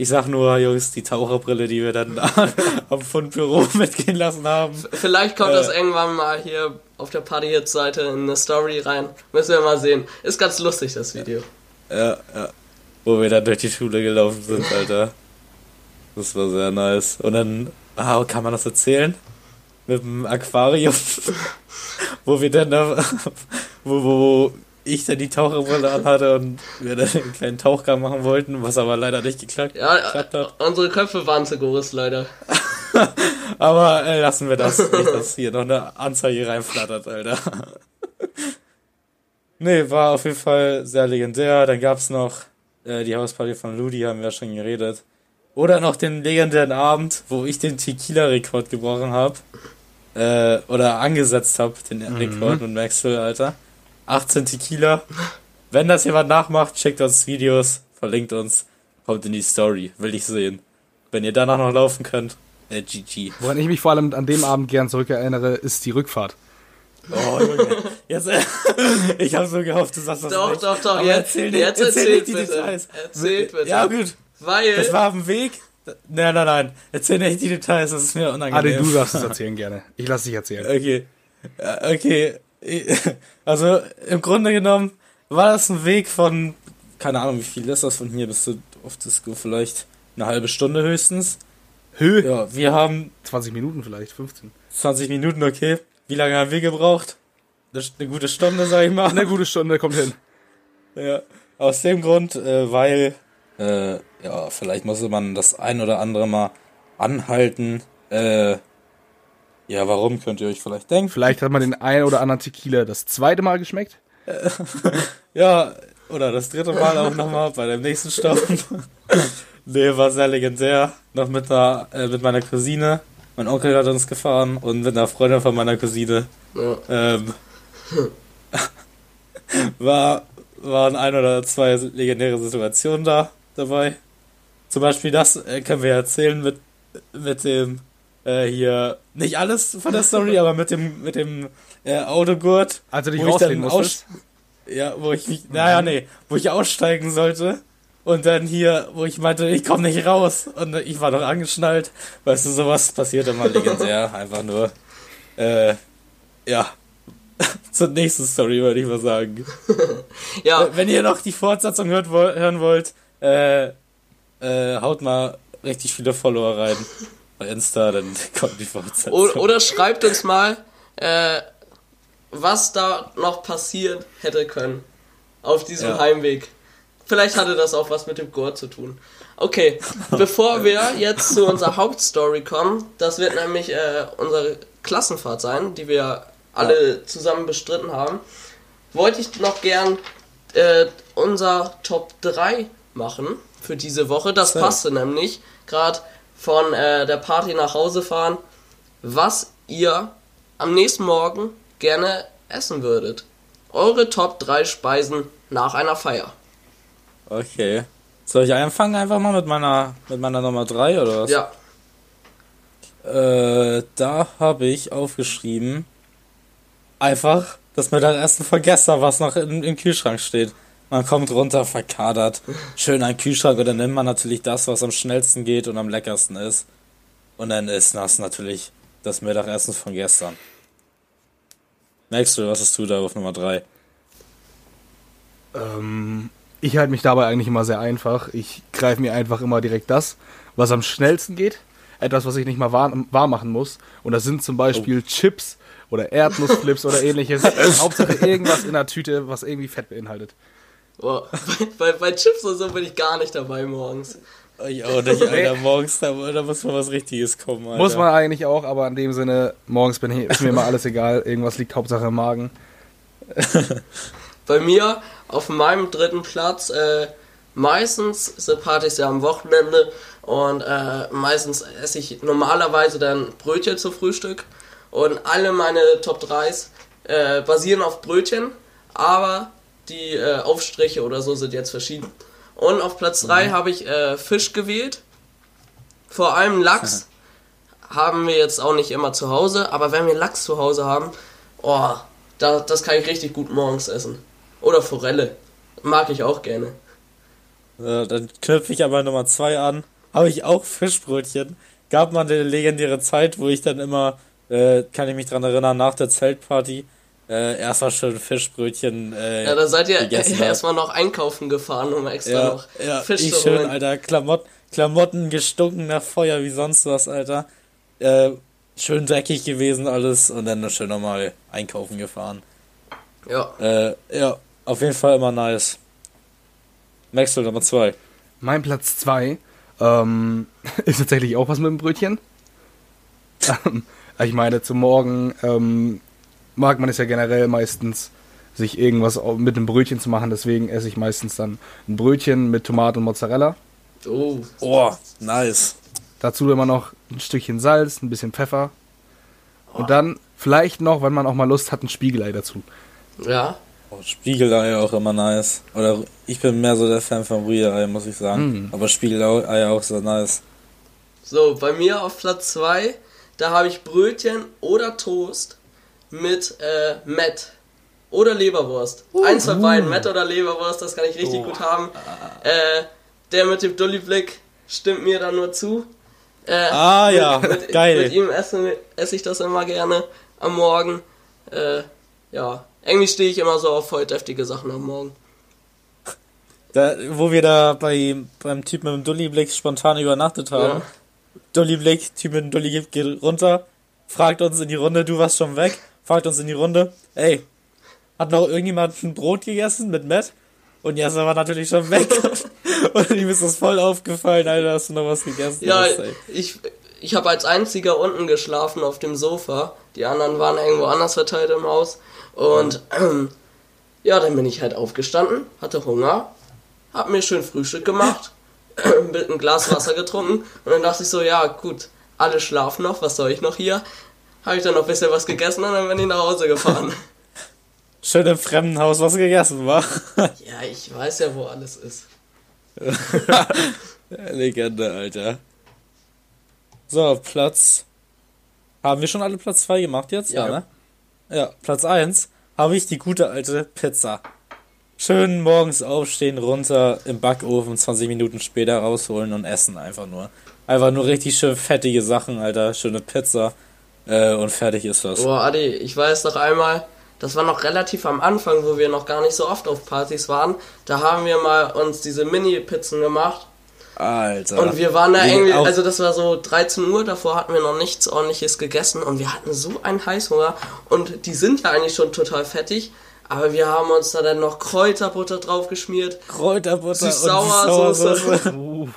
S1: Ich sag nur, Jungs, die Taucherbrille, die wir dann <laughs> am Fundbüro <laughs> mitgehen lassen haben.
S2: Vielleicht kommt
S1: Äh.
S2: das irgendwann mal hier auf der Party Hits Seite in eine Story rein. Müssen wir mal sehen. Ist ganz lustig das Video.
S1: Ja, ja. Wo wir dann durch die Schule gelaufen sind, <laughs> Alter. Das war sehr nice. Und dann, ah, kann man das erzählen? Mit dem Aquarium. wo wir dann da, wo, wo ich dann die Taucherbrille anhatte und wir dann einen kleinen Tauchgang machen wollten, was aber leider nicht geklappt,
S2: Ja,
S1: geklappt hat.
S2: unsere Köpfe waren zu groß, leider. <laughs>
S1: Aber äh, lassen wir das, nicht, dass hier noch eine Anzeige reinflattert, Alter. <laughs> nee, war auf jeden Fall sehr legendär. Dann gab's noch äh, die Hausparty von Ludi, haben wir ja schon geredet. Oder noch den legendären Abend, wo ich den Tequila-Rekord gebrochen habe. Äh, oder angesetzt habe, den Rekord mit Maxwell, Alter. 18 Tequila. Wenn das jemand nachmacht, schickt uns Videos, verlinkt uns, kommt in die Story, will ich sehen. Wenn ihr danach noch laufen könnt, äh, GG.
S3: Woran ich mich vor allem an dem Abend gern zurückerinnere, ist die Rückfahrt.
S1: Oh, Junge. Jetzt, äh, <laughs> ich habe so gehofft, du sagst das
S2: Doch,
S1: nicht.
S2: doch, doch,
S1: Aber
S2: jetzt-
S1: erzähl nicht,
S2: jetzt
S1: erzähl
S2: erzählt
S1: nicht die
S2: bitte.
S1: Details.
S2: Erzählt bitte.
S1: Ja, gut.
S2: Weil.
S1: Das war auf dem Weg. Nein, nein, nein. Erzähl nicht die Details, das ist mir
S3: Adi,
S1: unangenehm.
S3: du darfst es <laughs> erzählen gerne. Ich lass dich erzählen.
S1: Okay. Ja, Okay. <laughs> Also, im Grunde genommen war das ein Weg von, keine Ahnung, wie viel ist das von hier bis zu auf Disco? Vielleicht Eine halbe Stunde höchstens.
S3: Höhe.
S1: Ja, wir haben
S3: 20 Minuten vielleicht, 15.
S1: 20 Minuten, okay. Wie lange haben wir gebraucht? Eine, eine gute Stunde, sag ich mal.
S3: Eine gute Stunde kommt hin.
S1: Ja. Aus dem Grund, äh, weil, äh, ja, vielleicht musste man das ein oder andere mal anhalten. Äh, ja, warum könnt ihr euch vielleicht denken?
S3: Vielleicht hat man den ein oder anderen Tequila das zweite Mal geschmeckt. <laughs>
S1: Ja, oder das dritte Mal auch nochmal bei dem nächsten Stopp. <laughs> nee, war sehr legendär. Noch mit, einer, äh, mit meiner Cousine. Mein Onkel hat uns gefahren und mit einer Freundin von meiner Cousine.
S2: Ja.
S1: Ähm, <laughs> war, waren ein oder zwei legendäre Situationen da dabei. Zum Beispiel das äh, können wir erzählen mit, mit dem äh, hier, nicht alles von der Story, aber mit dem, mit dem äh, Autogurt.
S3: Also dich
S1: wo ich dann
S3: musstest.
S1: Ja, wo ich, mich- naja, nee, wo ich aussteigen sollte. Und dann hier, wo ich meinte, ich komme nicht raus. Und ich war doch angeschnallt. Weißt du, sowas passiert immer legendär. <laughs> Einfach nur, äh, ja. <laughs> Zur nächsten Story, würde ich mal sagen. <laughs>
S2: Ja,
S1: Wenn ihr noch die Fortsetzung hört, hören wollt, äh, äh, haut mal richtig viele Follower rein. Bei Insta, dann <laughs> kommt die Fortsetzung.
S2: oder schreibt uns mal, äh, was da noch passieren hätte können auf diesem
S1: Ja.
S2: Heimweg. Vielleicht hatte das auch was mit dem Gurt zu tun. Okay, <laughs> bevor wir jetzt zu unserer Hauptstory kommen, das wird nämlich äh, unsere Klassenfahrt sein, die wir alle zusammen bestritten haben, wollte ich noch gern äh, unser Top 3 machen für diese Woche. Das passte nämlich gerade von äh, der Party nach Hause fahren, was ihr am nächsten Morgen gerne essen würdet. Eure Top 3 Speisen nach einer Feier.
S1: Okay. Soll ich anfangen einfach mal mit meiner, mit meiner Nummer 3 oder was?
S2: Ja,
S1: Äh, da habe ich aufgeschrieben, einfach das Mittagessen von gestern, was noch im, im Kühlschrank steht. Man kommt runter, verkadert, schön einen Kühlschrank und dann nimmt man natürlich das, was am schnellsten geht und am leckersten ist. Und dann ist das natürlich das Mittagessen von gestern. Merkst du, was hast du da auf Nummer 3?
S3: Ähm, ich halte mich dabei eigentlich immer sehr einfach. Ich greife mir einfach immer direkt das, was am schnellsten geht. Etwas, was ich nicht mal warm, warm machen muss. Und das sind zum Beispiel Chips oder Erdnussflips oder <laughs> ähnliches. Hauptsache irgendwas in der Tüte, was irgendwie Fett beinhaltet.
S2: Boah, bei, <laughs> bei, bei Chips und so bin ich gar nicht dabei morgens.
S1: Ich auch nicht, Alter. Morgens, da, da muss mal was Richtiges kommen, Alter.
S3: Muss man eigentlich auch, aber in dem Sinne, morgens bin ich, ist mir immer alles egal. Irgendwas liegt Hauptsache im Magen.
S2: Bei mir auf meinem dritten Platz, äh, meistens sind Partys ja am Wochenende und äh, meistens esse ich normalerweise dann Brötchen zu Frühstück und alle meine Top 3s äh, basieren auf Brötchen, aber die äh, Aufstriche oder so sind jetzt verschieden. Und auf Platz 3 habe ich äh, Fisch gewählt, vor allem Lachs. haben wir jetzt auch nicht immer zu Hause, aber wenn wir Lachs zu Hause haben, oh, da, das kann ich richtig gut morgens essen. Oder Forelle. Mag ich auch gerne.
S1: Ja, dann knüpfe ich aber Nummer zwei an. Habe ich auch Fischbrötchen. Gab mal eine legendäre Zeit, wo ich dann immer, äh, kann ich mich dran erinnern, nach der Zeltparty, äh, erstmal schön Fischbrötchen. Äh,
S2: Ja, da seid ihr <laughs> erstmal noch einkaufen gefahren, um extra
S1: ja,
S2: noch
S1: ja,
S2: Fisch
S1: ich
S2: zu
S1: schön,
S2: holen.
S1: Alter. Klamott, Klamotten gestunken nach Feuer wie sonst was, Alter. Äh, schön dreckig gewesen alles und dann schön nochmal einkaufen gefahren.
S2: Ja.
S1: Äh, ja, auf jeden Fall immer nice. Maxwell Nummer zwei.
S3: Mein Platz 2 ähm, <laughs> ist tatsächlich auch was mit dem Brötchen. <laughs> Ähm, ich meine, zum Morgen ähm, mag man es ja generell meistens, sich irgendwas mit einem Brötchen zu machen. Deswegen esse ich meistens dann ein Brötchen mit Tomate und Mozzarella.
S2: Oh.
S1: Oh, nice.
S3: Dazu immer noch ein Stückchen Salz, ein bisschen Pfeffer. Und dann vielleicht noch, wenn man auch mal Lust hat, ein Spiegelei dazu.
S2: Ja.
S1: Oh, Spiegelei auch immer nice. Oder ich bin mehr so der Fan von Rührei, muss ich sagen. Aber Spiegelei auch so nice.
S2: So, bei mir auf Platz 2, da habe ich Brötchen oder Toast mit äh, Met oder Leberwurst. Eins von beiden, Met oder Leberwurst, das kann ich richtig gut haben. Äh, der mit dem Dulli-Blick stimmt mir dann nur zu. Äh,
S1: Ah ja,
S2: mit,
S1: geil.
S2: Mit ihm esse, esse ich das immer gerne am Morgen. Äh, ja, irgendwie stehe ich immer so auf voll deftige Sachen am Morgen.
S1: Da, wo wir da bei, beim Typ mit dem Dulli-Blick spontan übernachtet haben.
S2: Ja.
S1: Dulli-Blick, Typ mit dem Dulli geht runter, fragt uns in die Runde, du warst schon weg, fragt uns in die Runde, ey, hat noch irgendjemand ein Brot gegessen mit Matt? Und Jasser war natürlich schon weg. <laughs> Und ihm ist das voll aufgefallen, Alter, dass du noch was gegessen
S2: Ja,
S1: hast, ey.
S2: ich, ich habe als einziger unten geschlafen auf dem Sofa. Die anderen waren irgendwo anders verteilt im Haus. Und ähm, <clears throat> ja, dann bin ich halt aufgestanden, hatte Hunger, hab mir schön Frühstück gemacht, <clears throat> mit einem Glas Wasser getrunken und dann dachte ich so, ja gut, alle schlafen noch, was soll ich noch hier? Habe ich dann noch ein bisschen was gegessen und dann bin ich nach Hause gefahren. <laughs>
S1: Schön im Fremdenhaus was gegessen war. <laughs>
S2: ja, ich weiß ja, wo alles ist. <laughs>
S1: Legende, Alter. So, Platz. Haben wir schon alle Platz 2 gemacht jetzt? Ja,
S2: Ja.
S1: ne? Ja, Platz 1 habe ich die gute alte Pizza. Schön morgens aufstehen, runter im Backofen, 20 Minuten später rausholen und essen einfach nur. Einfach nur richtig schön fettige Sachen, Alter. Schöne Pizza. Äh, und fertig ist das.
S2: Boah, Adi, ich weiß noch einmal, das war noch relativ am Anfang, wo wir noch gar nicht so oft auf Partys waren. Da haben wir mal uns diese Mini-Pizzen gemacht.
S1: Alter.
S2: Und wir waren da irgendwie, also das war so 13 Uhr, davor hatten wir noch nichts ordentliches gegessen und wir hatten so einen Heißhunger. Und die sind ja eigentlich schon total fettig, aber wir haben uns da dann noch Kräuterbutter drauf geschmiert.
S1: Kräuterbutter und. <laughs>
S3: Uff.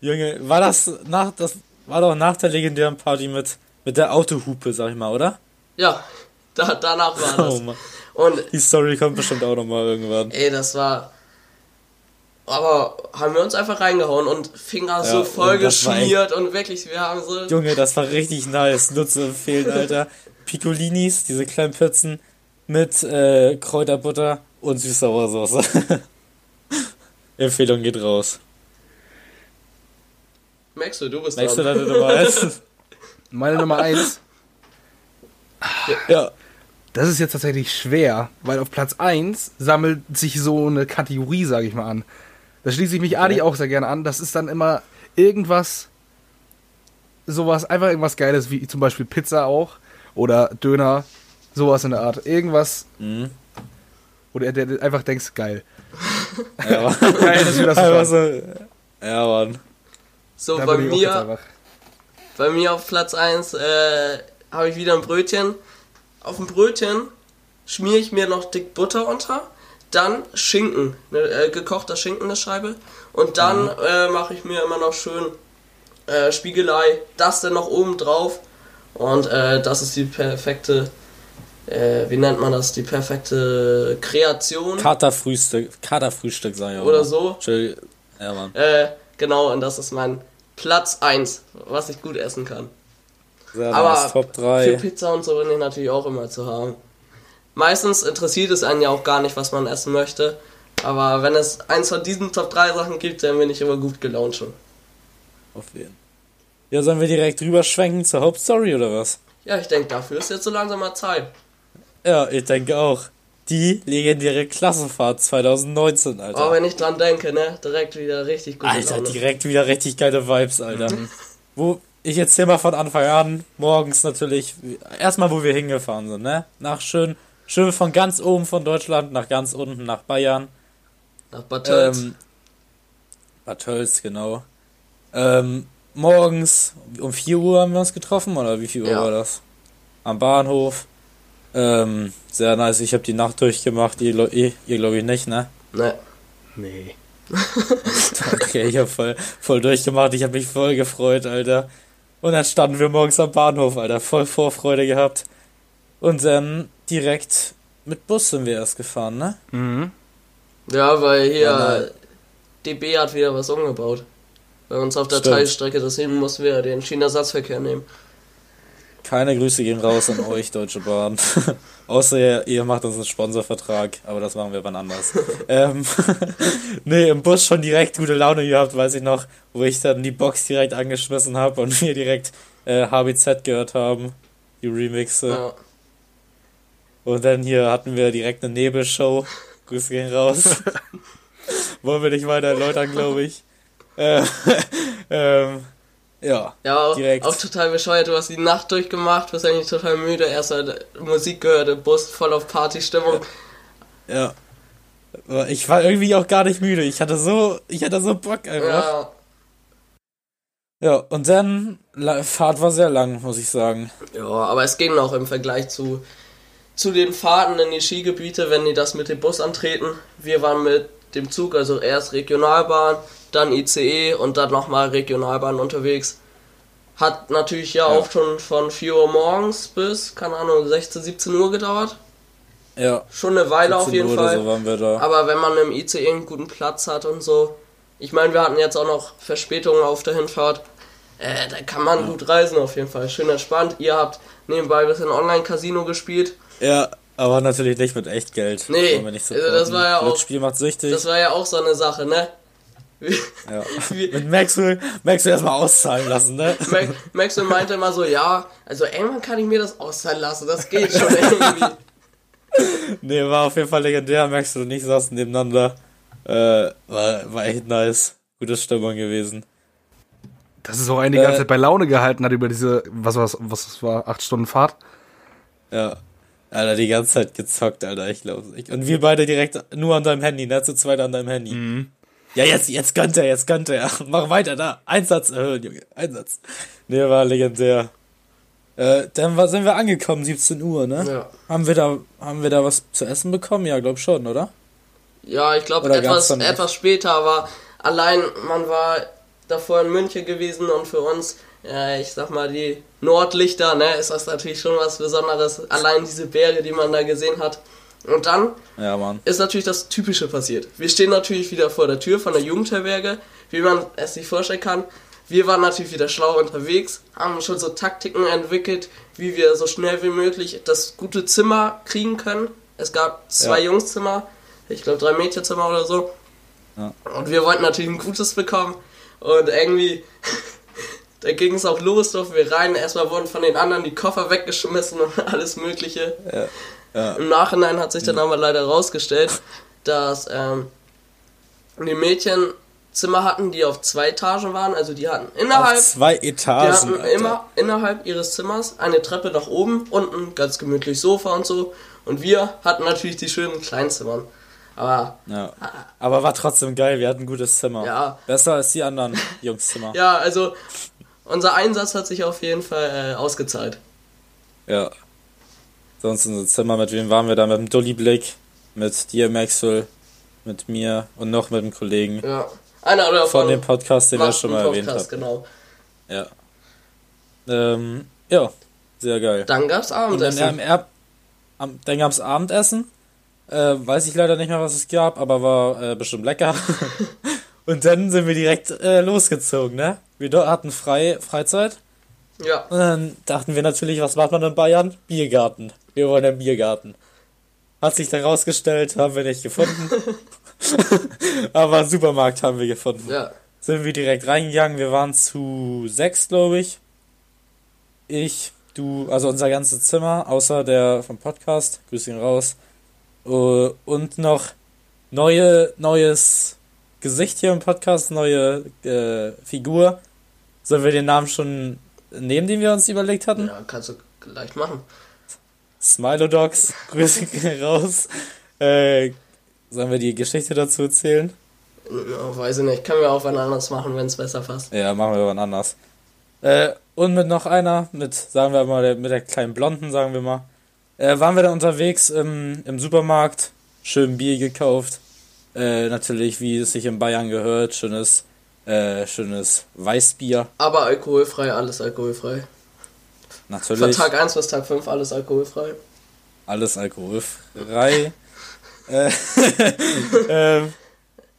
S1: Junge, war das nach das war doch nach der legendären Party mit mit der Autohupe, sag ich mal, oder?
S2: Ja, da, danach war das.
S1: Oh Mann.
S2: Und
S1: Die Story kommt bestimmt auch noch mal irgendwann.
S2: ey, das war. Aber haben wir uns einfach reingehauen und Finger so
S1: Ja,
S2: voll
S1: und das war
S2: geschmiert und wirklich, wir haben so.
S1: Junge, das war richtig nice. Nur zu empfehlen, Alter. Piccolinis, diese kleinen Pizzen mit äh, Kräuterbutter und Süß-Sauersoße. <laughs> Empfehlung geht raus.
S2: Merkst du, du bist
S1: Nächste
S2: dran.
S1: deine Nummer eins.
S3: Meine Nummer eins.
S1: Ja.
S3: Das ist jetzt tatsächlich schwer, weil auf Platz 1 sammelt sich so eine Kategorie, sage ich mal, an. Da schließe ich mich Adi auch sehr gerne an. Das ist dann immer irgendwas, sowas, einfach irgendwas Geiles, wie zum Beispiel Pizza auch oder Döner, sowas in der Art. Irgendwas,
S1: Mhm.
S3: wo du einfach denkst, geil.
S1: Ja, Mann. <laughs>
S3: Geil, dass wir das so.
S1: Ja, Mann.
S2: So,
S3: Da
S2: bei mir. Bei mir auf Platz 1 äh, habe ich wieder ein Brötchen. Auf dem Brötchen schmiere ich mir noch dick Butter unter, dann Schinken, ne, äh, gekochter Schinken, eine Scheibe. Und dann äh, mache ich mir immer noch schön äh, Spiegelei, das dann noch oben drauf. Und äh, das ist die perfekte, äh, wie nennt man das, die perfekte Kreation.
S1: Katerfrühstück, Katerfrühstück, sag ich auch.
S2: Oder so.
S1: Chill. Ja, Mann.
S2: Äh, genau, und das ist mein Platz 1, was ich gut essen kann.
S1: Sehr
S2: Aber.
S1: Top
S2: Für
S1: 3.
S2: Pizza und so bin ich natürlich auch immer zu haben. Meistens interessiert es einen ja auch gar nicht, was man essen möchte. Aber wenn es eins von diesen Top 3 Sachen gibt, dann bin ich immer gut gelaunt schon.
S1: Auf jeden. Ja, sollen wir direkt rüberschwenken zur Hauptstory oder was?
S2: Ja, ich denke, dafür ist jetzt so langsam mal Zeit.
S1: Ja, ich denke auch. Die legendäre Klassenfahrt 2019, Alter.
S2: Aber wenn ich dran denke, ne, direkt wieder richtig gut.
S1: Alter, direkt wieder richtig geile Vibes, Alter. Wo ich erzähl mal von Anfang an, morgens natürlich, erstmal wo wir hingefahren sind, ne? Nach schön, schön von ganz oben von Deutschland nach ganz unten nach Bayern.
S2: Nach Bad Tölz.
S1: Ähm, Bad Tölz, genau. Ähm, morgens um 4 Uhr haben wir uns getroffen, oder wie viel Uhr
S2: Ja.
S1: war das? Am Bahnhof. Ähm, sehr nice, ich habe die Nacht durchgemacht, ihr, ihr, ihr glaube ich nicht, ne?
S2: ne.
S3: Nee. <laughs>
S1: Okay, ich habe voll, voll durchgemacht, ich habe mich voll gefreut, Alter. Und dann standen wir morgens am Bahnhof, Alter, voll Vorfreude gehabt. Und dann direkt mit Bus sind wir erst gefahren, ne?
S3: Mhm.
S2: Ja, weil hier
S1: Ja.
S2: DB hat wieder was umgebaut. Bei uns auf der
S1: Stimmt.
S2: Teilstrecke, deswegen mussten wir den Schienenersatzverkehr nehmen.
S1: Keine Grüße gehen raus an euch, Deutsche Bahn. <laughs> Außer ihr, ihr macht uns einen Sponsorvertrag, aber das machen wir wann anders. <laughs> ähm, <laughs> nee, im Bus schon direkt gute Laune gehabt, weiß ich noch, wo ich dann die Box direkt angeschmissen habe und wir direkt äh, HBZ gehört haben, die Remixe.
S2: Ja.
S1: Und dann hier hatten wir direkt eine Nebelshow. Grüße gehen raus. Wollen wir nicht weiter erläutern, glaube ich. Äh, ähm, ja.
S2: Ja,
S1: Direkt.
S2: auch total bescheuert. Du hast die Nacht durchgemacht, bist eigentlich total müde. Erst halt Musik gehört, im Bus voll auf Partystimmung.
S1: Ja. Ich war irgendwie auch gar nicht müde. Ich hatte so, ich hatte so Bock einfach.
S2: Ja,
S1: Ja, und dann, Fahrt war sehr lang, muss ich sagen.
S2: ja, aber es ging noch im Vergleich zu, zu den Fahrten in die Skigebiete, wenn die das mit dem Bus antreten. Wir waren mit dem Zug, also erst Regionalbahn, dann ICE und dann nochmal Regionalbahn unterwegs. Hat natürlich ja,
S1: Ja.
S2: auch schon von 4 Uhr morgens bis, keine Ahnung, 16, 17 Uhr gedauert.
S1: Ja,
S2: Schon eine Weile auf
S1: 17
S2: jeden
S1: Uhr
S2: Fall.
S1: so waren wir da.
S2: Aber wenn man im ICE einen guten Platz hat und so, ich meine, wir hatten jetzt auch noch Verspätungen auf der Hinfahrt, äh, da kann man gut reisen auf jeden Fall. Schön entspannt. Ihr habt nebenbei ein bisschen Online-Casino gespielt.
S1: Ja, aber natürlich nicht mit Echtgeld.
S2: Nee,
S1: Wollen wir nicht
S2: also das war ja auch-
S1: Das Spiel macht süchtig.
S2: Das war ja auch so eine Sache, ne?
S1: Ja.
S2: Wie- <laughs>
S1: mit Maxwell, Maxwell erstmal auszahlen lassen, ne?
S2: Max- Maxwell meinte immer so, ja, also irgendwann kann ich mir das auszahlen lassen, das geht schon irgendwie. <laughs>
S1: Nee, war auf jeden Fall legendär. Maxwell und ich saßen nebeneinander. Äh, war, war echt nice. Gute Stimmung gewesen.
S3: Das ist auch eine die ganze
S1: Äh,
S3: Zeit bei Laune gehalten hat über diese, was war's, was das war, acht Stunden Fahrt.
S1: Ja. Alter, die ganze Zeit gezockt, Alter, ich glaube nicht. Und wir beide direkt nur an deinem Handy, ne? Zu zweit an deinem Handy.
S3: Mhm.
S1: Ja, jetzt, jetzt gönnt er, jetzt gönnt er. <laughs> Mach weiter da. Einsatz erhöhen, Junge. Einsatz. Nee, war legendär. Äh, dann war, sind wir angekommen, 17 Uhr, ne?
S2: Ja,
S1: Haben wir da, haben wir da was zu essen bekommen? Ja, glaub schon, oder?
S2: ja ich glaube etwas, etwas später, aber allein man war davor in München gewesen und für uns, ja, ich sag mal, die Nordlichter, ne, ist das natürlich schon was Besonderes. Allein diese Berge, die man da gesehen hat. Und dann
S1: Ja,
S2: ist natürlich das Typische passiert. Wir stehen natürlich wieder vor der Tür von der Jugendherberge, wie man es sich vorstellen kann. Wir waren natürlich wieder schlau unterwegs, haben schon so Taktiken entwickelt, wie wir so schnell wie möglich das gute Zimmer kriegen können. Es gab zwei
S1: Ja.
S2: Jungszimmer, ich glaube drei Mädchenzimmer oder so.
S1: Ja.
S2: Und wir wollten natürlich ein gutes bekommen. Und irgendwie, <laughs> da ging es auch los, durften wir rein. Erstmal wurden von den anderen die Koffer weggeschmissen und <laughs> alles Mögliche.
S1: Ja. Ja.
S2: Im Nachhinein hat sich dann aber leider rausgestellt, dass ähm, die Mädchen Zimmer hatten, die auf zwei Etagen waren. Also die hatten innerhalb,
S1: Auf zwei
S2: die
S1: Etagen.
S2: hatten
S1: Alter.
S2: immer innerhalb ihres Zimmers eine Treppe nach oben, unten ganz gemütlich Sofa und so. Und wir hatten natürlich die schönen Kleinzimmern. Aber
S1: Ja. Aber war trotzdem geil, wir hatten ein gutes Zimmer.
S2: Ja.
S1: Besser als die anderen <laughs> Jungszimmer.
S2: ja, also unser Einsatz hat sich auf jeden Fall äh, ausgezahlt.
S1: Ja. Sonst unser Zimmer, mit wem waren wir da? Mit dem Dulli Blick, mit dir, Maxwell, mit mir und noch mit dem Kollegen
S2: Ja. Einer oder
S1: von dem Podcast, den wir schon mal erwähnt haben.
S2: genau.
S1: Ja. Ähm, ja, sehr geil.
S2: Dann gab's
S1: Und dann,
S2: Abendessen.
S1: ähm, am, dann gab's Abendessen. Äh, weiß ich leider nicht mehr, was es gab, aber war äh, bestimmt lecker. <laughs> und dann sind wir direkt äh, losgezogen, ne? Wir hatten frei, Freizeit.
S2: ja.
S1: Und dann dachten wir natürlich, was macht man in Bayern? Biergarten. Wir wollen einen Biergarten. Hat sich dann rausgestellt, haben wir nicht gefunden. <laughs> aber einen Supermarkt haben wir gefunden.
S2: Ja.
S1: Sind wir direkt reingegangen. Wir waren zu sechs, glaube ich. Ich, du, also unser ganzes Zimmer, außer der vom Podcast. Grüß ihn raus. Äh, Und noch neue, neues Gesicht hier im Podcast, neue äh, Figur. Sollen wir den Namen schon nehmen, den wir uns überlegt hatten?
S2: Ja, kannst du gleich machen.
S1: Smilodogs, <laughs> Grüße raus. Äh, sollen wir die Geschichte dazu erzählen?
S2: Ja, weiß ich nicht. Können wir auch wann anders machen, wenn es besser passt.
S1: Ja, machen wir wann anders. Äh, und mit noch einer, mit, sagen wir mal, der, mit der kleinen Blonden, sagen wir mal, äh, waren wir dann unterwegs im, im Supermarkt, schön Bier gekauft. Äh, natürlich, wie es sich in Bayern gehört, schönes, äh, schönes Weißbier.
S2: Aber alkoholfrei, alles alkoholfrei. Von
S1: Natürlich,
S2: Tag 1 bis Tag 5 alles alkoholfrei.
S1: alles alkoholfrei. <laughs> äh, <laughs> ähm,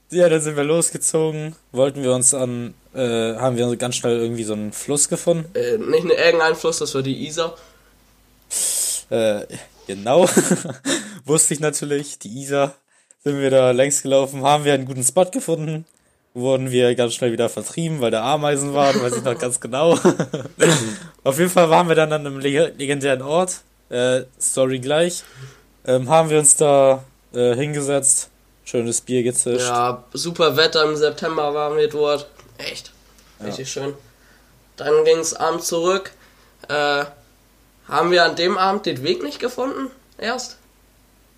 S1: ja, dann sind wir losgezogen, wollten wir uns an, äh, haben wir ganz schnell irgendwie so einen Fluss gefunden.
S2: Äh, nicht irgendein Fluss, das war die Isar.
S1: Äh, genau. <laughs> Wusste ich natürlich. Die Isar. Sind wir da längs gelaufen, haben wir einen guten Spot gefunden. Wurden wir ganz schnell wieder vertrieben, weil da Ameisen waren, weiß ich noch ganz genau. <laughs> Auf jeden Fall waren wir dann an einem leg legendären Ort. Äh, Story gleich. Ähm, haben wir uns da äh, hingesetzt, schönes Bier gezischt.
S2: Ja, super Wetter im September waren wir dort. Echt. Richtig schön. Dann ging es abends zurück. Äh, haben wir an dem Abend den Weg nicht gefunden? Erst?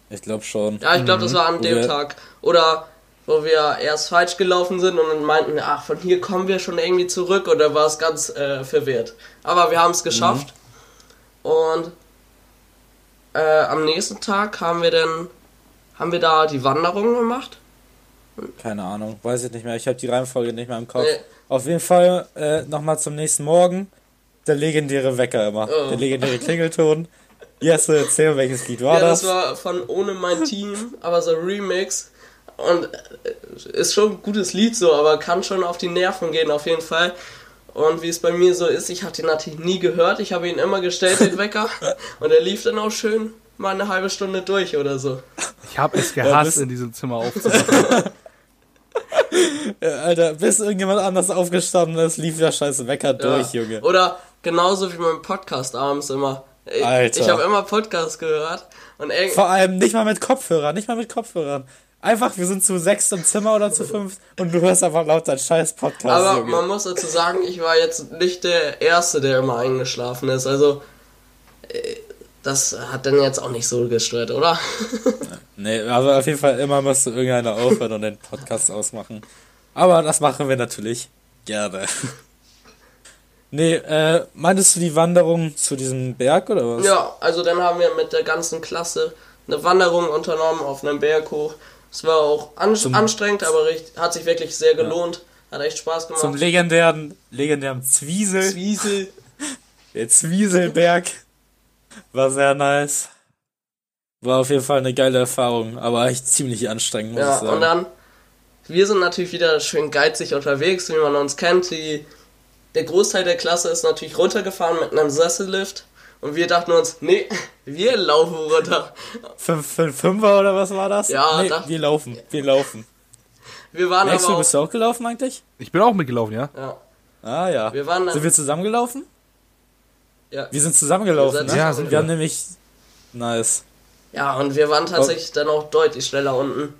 S1: Ich glaube schon.
S2: Ja, ich glaube, das war an dem
S1: wir-
S2: Tag. Oder wo wir erst falsch gelaufen sind und dann meinten, ach, von hier kommen wir schon irgendwie zurück oder war es ganz äh, verwirrt. Aber wir haben es geschafft. Und äh, am nächsten Tag haben wir dann, haben wir da die Wanderung gemacht.
S1: Keine Ahnung, weiß ich nicht mehr. Ich habe die Reihenfolge nicht mehr im Kopf.
S2: Nee.
S1: Auf jeden Fall äh, nochmal zum nächsten Morgen. Der legendäre Wecker immer.
S2: Oh.
S1: Der legendäre Klingelton. Jesse, erzähl, welches Lied war
S2: ja,
S1: das?
S2: das war von Ohne mein Team, aber so ein Remix. Und ist schon ein gutes Lied so, aber kann schon auf die Nerven gehen, auf jeden Fall. Und wie es bei mir so ist, ich hatte ihn natürlich nie gehört. Ich habe ihn immer gestellt, den Wecker. <laughs> Und er lief dann auch schön mal eine halbe Stunde durch oder so.
S3: Ich habe es
S1: Ja,
S3: gehasst,
S1: das-
S3: in diesem Zimmer aufzuwachen. <laughs>
S1: Äh, Alter, bis irgendjemand anders aufgestanden ist, lief der scheiß Wecker durch,
S2: Ja.
S1: Junge.
S2: Oder genauso wie mein Podcast abends immer. Ich,
S1: Alter.
S2: ich habe immer Podcast gehört. Und
S1: Vor allem nicht mal mit Kopfhörern, nicht mal mit Kopfhörern. Einfach, wir sind zu sechs im Zimmer oder zu fünf und du hörst einfach laut deinen scheiß Podcast,
S2: Aber
S1: Junge.
S2: man muss dazu sagen, ich war jetzt nicht der Erste, der immer eingeschlafen ist. Also, äh, das hat dann jetzt auch nicht so gestört, oder?
S1: Nee, also auf jeden Fall immer musste irgendeiner aufhören und den Podcast ausmachen. Aber das machen wir natürlich gerne. Nee, äh, meintest du die Wanderung zu diesem Berg oder was?
S2: Ja, also dann haben wir mit der ganzen Klasse eine Wanderung unternommen auf einem Berg hoch. Es war auch an
S1: Zum-
S2: anstrengend, aber recht, hat sich wirklich sehr gelohnt. Hat echt Spaß gemacht.
S1: Zum legendären, legendären Zwiesel.
S2: Zwiesel. <laughs>
S1: Der Zwieselberg. War sehr nice. War auf jeden Fall eine geile Erfahrung, aber echt ziemlich anstrengend, muss
S2: Ja,
S1: ich sagen.
S2: und dann, wir sind natürlich wieder schön geizig unterwegs, wie man uns kennt. Die, der Großteil der Klasse ist natürlich runtergefahren mit einem Sessellift. Und wir dachten uns, nee, wir laufen runter.
S1: Fünf, fünf, Fünfer oder was war das?
S2: Ja,
S1: nee,
S2: da-
S1: wir laufen, wir laufen.
S2: Wir waren
S1: Max,
S2: aber
S1: du
S2: auch,
S1: bist du auch gelaufen eigentlich?
S3: Ich bin auch mitgelaufen, ja.
S2: ja,
S1: Ah ja.
S2: Wir waren dann-
S1: sind wir zusammengelaufen?
S2: ja,
S1: Wir sind zusammengelaufen,
S2: Ihr
S1: ne?
S3: Ja,
S1: wir
S3: sind
S1: haben nämlich... Nice.
S2: ja, und wir waren tatsächlich dann auch deutlich schneller unten.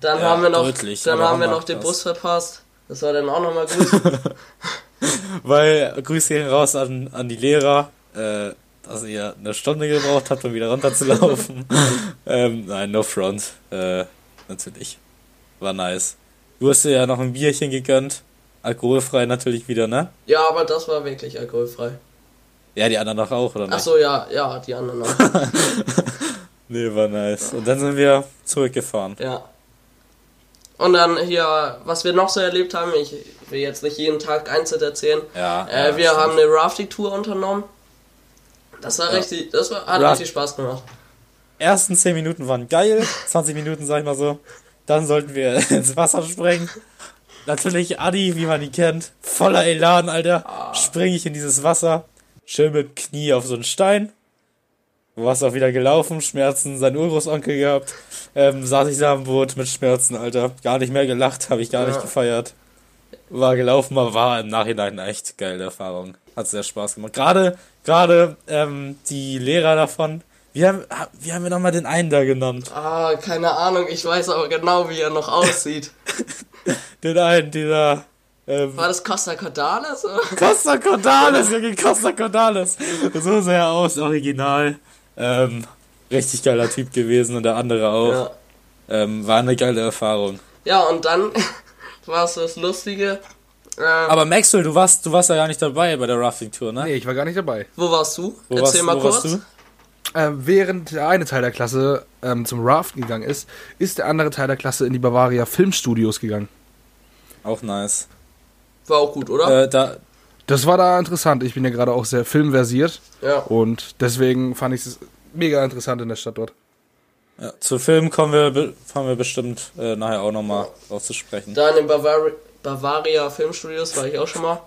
S2: Dann
S1: Ja,
S2: haben wir noch,
S1: deutlich,
S2: dann haben wir noch den. Bus verpasst. Das war dann auch nochmal gut. <laughs>
S1: Weil, Grüße gehen raus an, an die Lehrer, äh, dass ihr eine Stunde gebraucht habt, um wieder runterzulaufen. <laughs> ähm, nein, no front. Äh, natürlich. War nice. Du hast dir ja noch ein Bierchen gegönnt. Alkoholfrei natürlich wieder, ne?
S2: ja, aber das war wirklich alkoholfrei.
S1: Ja, die anderen doch auch, oder nicht?
S2: Ach so, ja, ja, die anderen auch. <laughs>
S1: Nee, war nice. Und dann sind wir zurückgefahren.
S2: Ja. Und dann hier, was wir noch so erlebt haben, ich will jetzt nicht jeden Tag einzeln erzählen.
S1: Ja.
S2: Äh,
S1: ja,
S2: wir
S1: stimmt.
S2: haben eine Rafting-Tour unternommen. Das war
S1: Ja.
S2: richtig, das war, hat richtig Spaß gemacht.
S1: ersten 10 Minuten waren geil, <laughs> 20 Minuten, sag ich mal so. Dann sollten wir <laughs> ins Wasser springen. Natürlich Adi, wie man ihn kennt, voller Elan, Alter. Springe ich in dieses Wasser, schön mit Knie auf so einen Stein. Auch wieder gelaufen, Schmerzen, sein Urgroßonkel gehabt. Ähm, saß ich da am Boot mit Schmerzen, Alter. Gar nicht mehr gelacht, habe ich gar
S2: Ja.
S1: nicht gefeiert. War gelaufen, aber war im Nachhinein eine echt geile Erfahrung. Hat sehr Spaß gemacht. Gerade, gerade ähm, die Lehrer davon. Wie haben, wie haben wir nochmal den einen da genannt?
S2: Ah, keine Ahnung, ich weiß aber genau, wie er noch aussieht. <laughs>
S1: Den einen, dieser. Ähm,
S2: War das Costa Cordalis? oder?
S1: Costa Cordalis, Junge, Costa Cordalis. So sah er aus, original. Ähm, richtig geiler Typ gewesen und der andere auch.
S2: Ja.
S1: Ähm, war eine geile Erfahrung.
S2: ja, und dann <laughs> war es das Lustige. Ähm,
S1: Aber Maxwell, du warst, du warst ja gar nicht dabei bei der Rafting-Tour, ne?
S3: Nee, ich war gar nicht dabei.
S2: wo warst du?
S1: Wo
S2: Erzähl
S1: warst,
S2: mal
S1: wo
S2: kurz.
S1: warst du?
S3: Ähm, während der eine Teil der Klasse ähm, zum Raften gegangen ist, ist der andere Teil der Klasse in die Bavaria Filmstudios gegangen.
S1: Auch nice.
S2: War auch gut, oder?
S1: Äh, da,
S3: Das war da interessant. Ich bin ja gerade auch sehr filmversiert
S2: ja.
S3: und deswegen fand ich es mega interessant in der Stadt dort.
S1: ja, zu Filmen kommen wir, kommen wir bestimmt äh, nachher auch nochmal drauf zu sprechen.
S2: Da in den Bavari Bavaria Filmstudios war ich auch schon mal.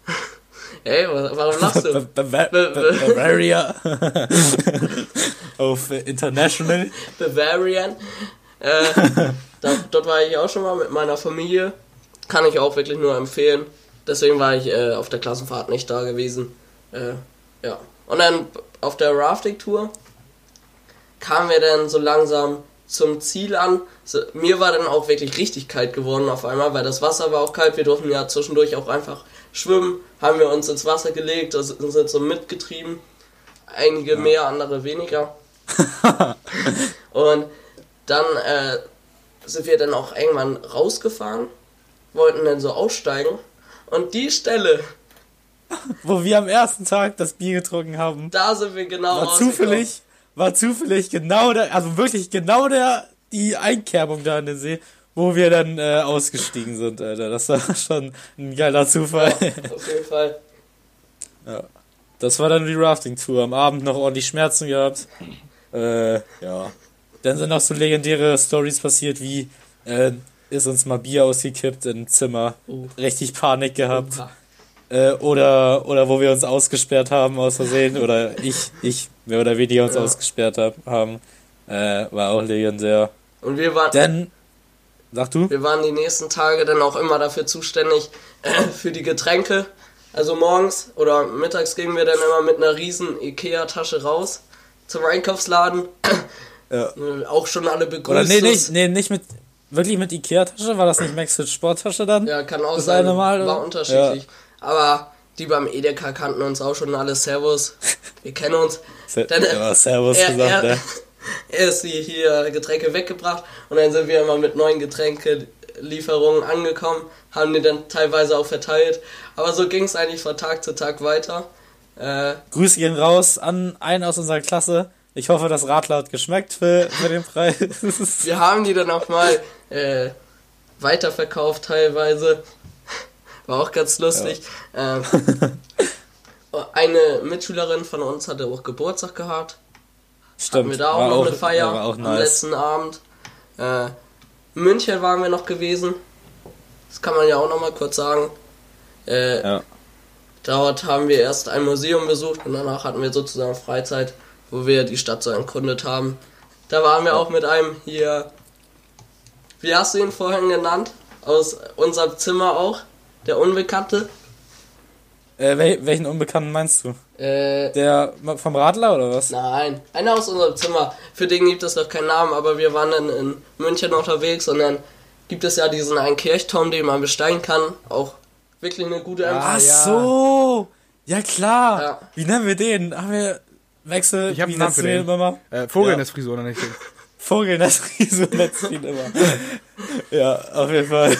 S2: <laughs> Ey, wa- warum lachst du?
S1: Ba- Ba- Ba- Bavaria. <laughs> Auf International.
S2: Bavarian. Äh, dort war ich auch schon mal mit meiner Familie. Kann ich auch wirklich nur empfehlen. Deswegen war ich äh, auf der Klassenfahrt nicht da gewesen. Äh, ja. Und dann auf der Rafting-Tour kamen wir dann so langsam zum Ziel an. Mir war dann auch wirklich richtig kalt geworden auf einmal, weil das Wasser war auch kalt. Wir durften ja zwischendurch auch einfach schwimmen. Haben wir uns ins Wasser gelegt also sind so mitgetrieben. Einige mehr, andere weniger. <laughs> Und dann äh, sind wir dann auch irgendwann rausgefahren, wollten dann so aussteigen. Und die Stelle,
S1: Wo wir am ersten Tag das Bier getrunken haben,
S2: da sind wir genau
S1: war zufällig, war zufällig genau der, also wirklich genau der, die Einkerbung da in den See, wo wir dann äh, ausgestiegen sind, Alter. Das war <laughs> schon ein geiler Zufall.
S2: Auf jeden Fall.
S1: Das war dann die Rafting-Tour. Am Abend noch ordentlich Schmerzen gehabt. <clears throat> Äh, ja. Dann sind noch so legendäre Stories passiert, wie äh, ist uns mal Bier ausgekippt im Zimmer.
S2: Oh.
S1: Richtig Panik gehabt.
S2: Oha.
S1: Äh, oder, oder wo wir uns ausgesperrt haben aus Versehen. Oder ich, ich mehr oder weniger uns
S2: Ja.
S1: ausgesperrt hab, haben. Äh, war auch legendär.
S2: Und wir waren,
S1: Denn, sag du?
S2: wir waren die nächsten Tage dann auch immer dafür zuständig, <clears throat> für die Getränke. Also morgens oder mittags gingen wir dann immer mit einer riesen Ikea-Tasche raus zum Einkaufsladen.
S1: Ja.
S2: Äh, <clears throat> Auch schon alle begrüßt.
S1: Oder nee, nicht, nee, nicht mit, wirklich mit Ikea-Tasche? War das nicht Max Sporttasche dann?
S2: Ja, kann auch
S1: Das
S2: sein.
S1: eine Mal,
S2: war unterschiedlich. Aber die beim Edeka kannten uns auch schon alle. Servus. Wir kennen uns. Dann, äh,
S1: ja, Servus
S2: er,
S1: gesagt,
S2: er,
S1: ne? <laughs>
S2: er ist die hier Getränke weggebracht und dann sind wir immer mit neuen Getränkelieferungen angekommen, haben die dann teilweise auch verteilt. Aber so ging es eigentlich von Tag zu Tag weiter. Äh,
S1: Grüße gehen raus an einen aus unserer Klasse. Ich hoffe, das Radler hat geschmeckt für, für den Preis. <laughs>
S2: wir haben die dann auch mal äh, weiterverkauft teilweise. War auch ganz lustig. Ähm, <laughs> eine Mitschülerin von uns hatte auch Geburtstag gehabt.
S1: Stimmt.
S2: Hatten wir da auch
S1: war
S2: noch eine Feier
S1: auch
S2: am
S1: nice.
S2: letzten Abend. Äh, München waren wir noch gewesen. Das kann man ja auch noch mal kurz sagen. Äh,
S1: Ja.
S2: Dort haben wir erst ein Museum besucht und danach hatten wir sozusagen Freizeit, wo wir die Stadt so erkundet haben. Da waren wir auch mit einem hier. Wie hast du ihn vorhin genannt? Aus unserem Zimmer auch. Der Unbekannte.
S1: Äh, wel, welchen Unbekannten meinst du?
S2: Äh,
S1: Der vom Radler oder was?
S2: Nein, einer aus unserem Zimmer. Für den gibt es noch keinen Namen, aber wir waren dann in München unterwegs und dann gibt es ja diesen einen Kirchturm, den man besteigen kann. Auch wirklich eine gute
S1: Ach
S3: Ah, ja.
S1: so. Ja klar.
S2: Ja.
S1: Wie nennen wir den? Haben wir Wechsel?
S3: Ich hab
S1: wie
S3: einen Namen für den. Äh, Vogel
S1: Ja.
S3: oder nicht? <laughs>
S1: Vogel, das <laughs> Riese netzt ihn immer. ja, auf jeden Fall.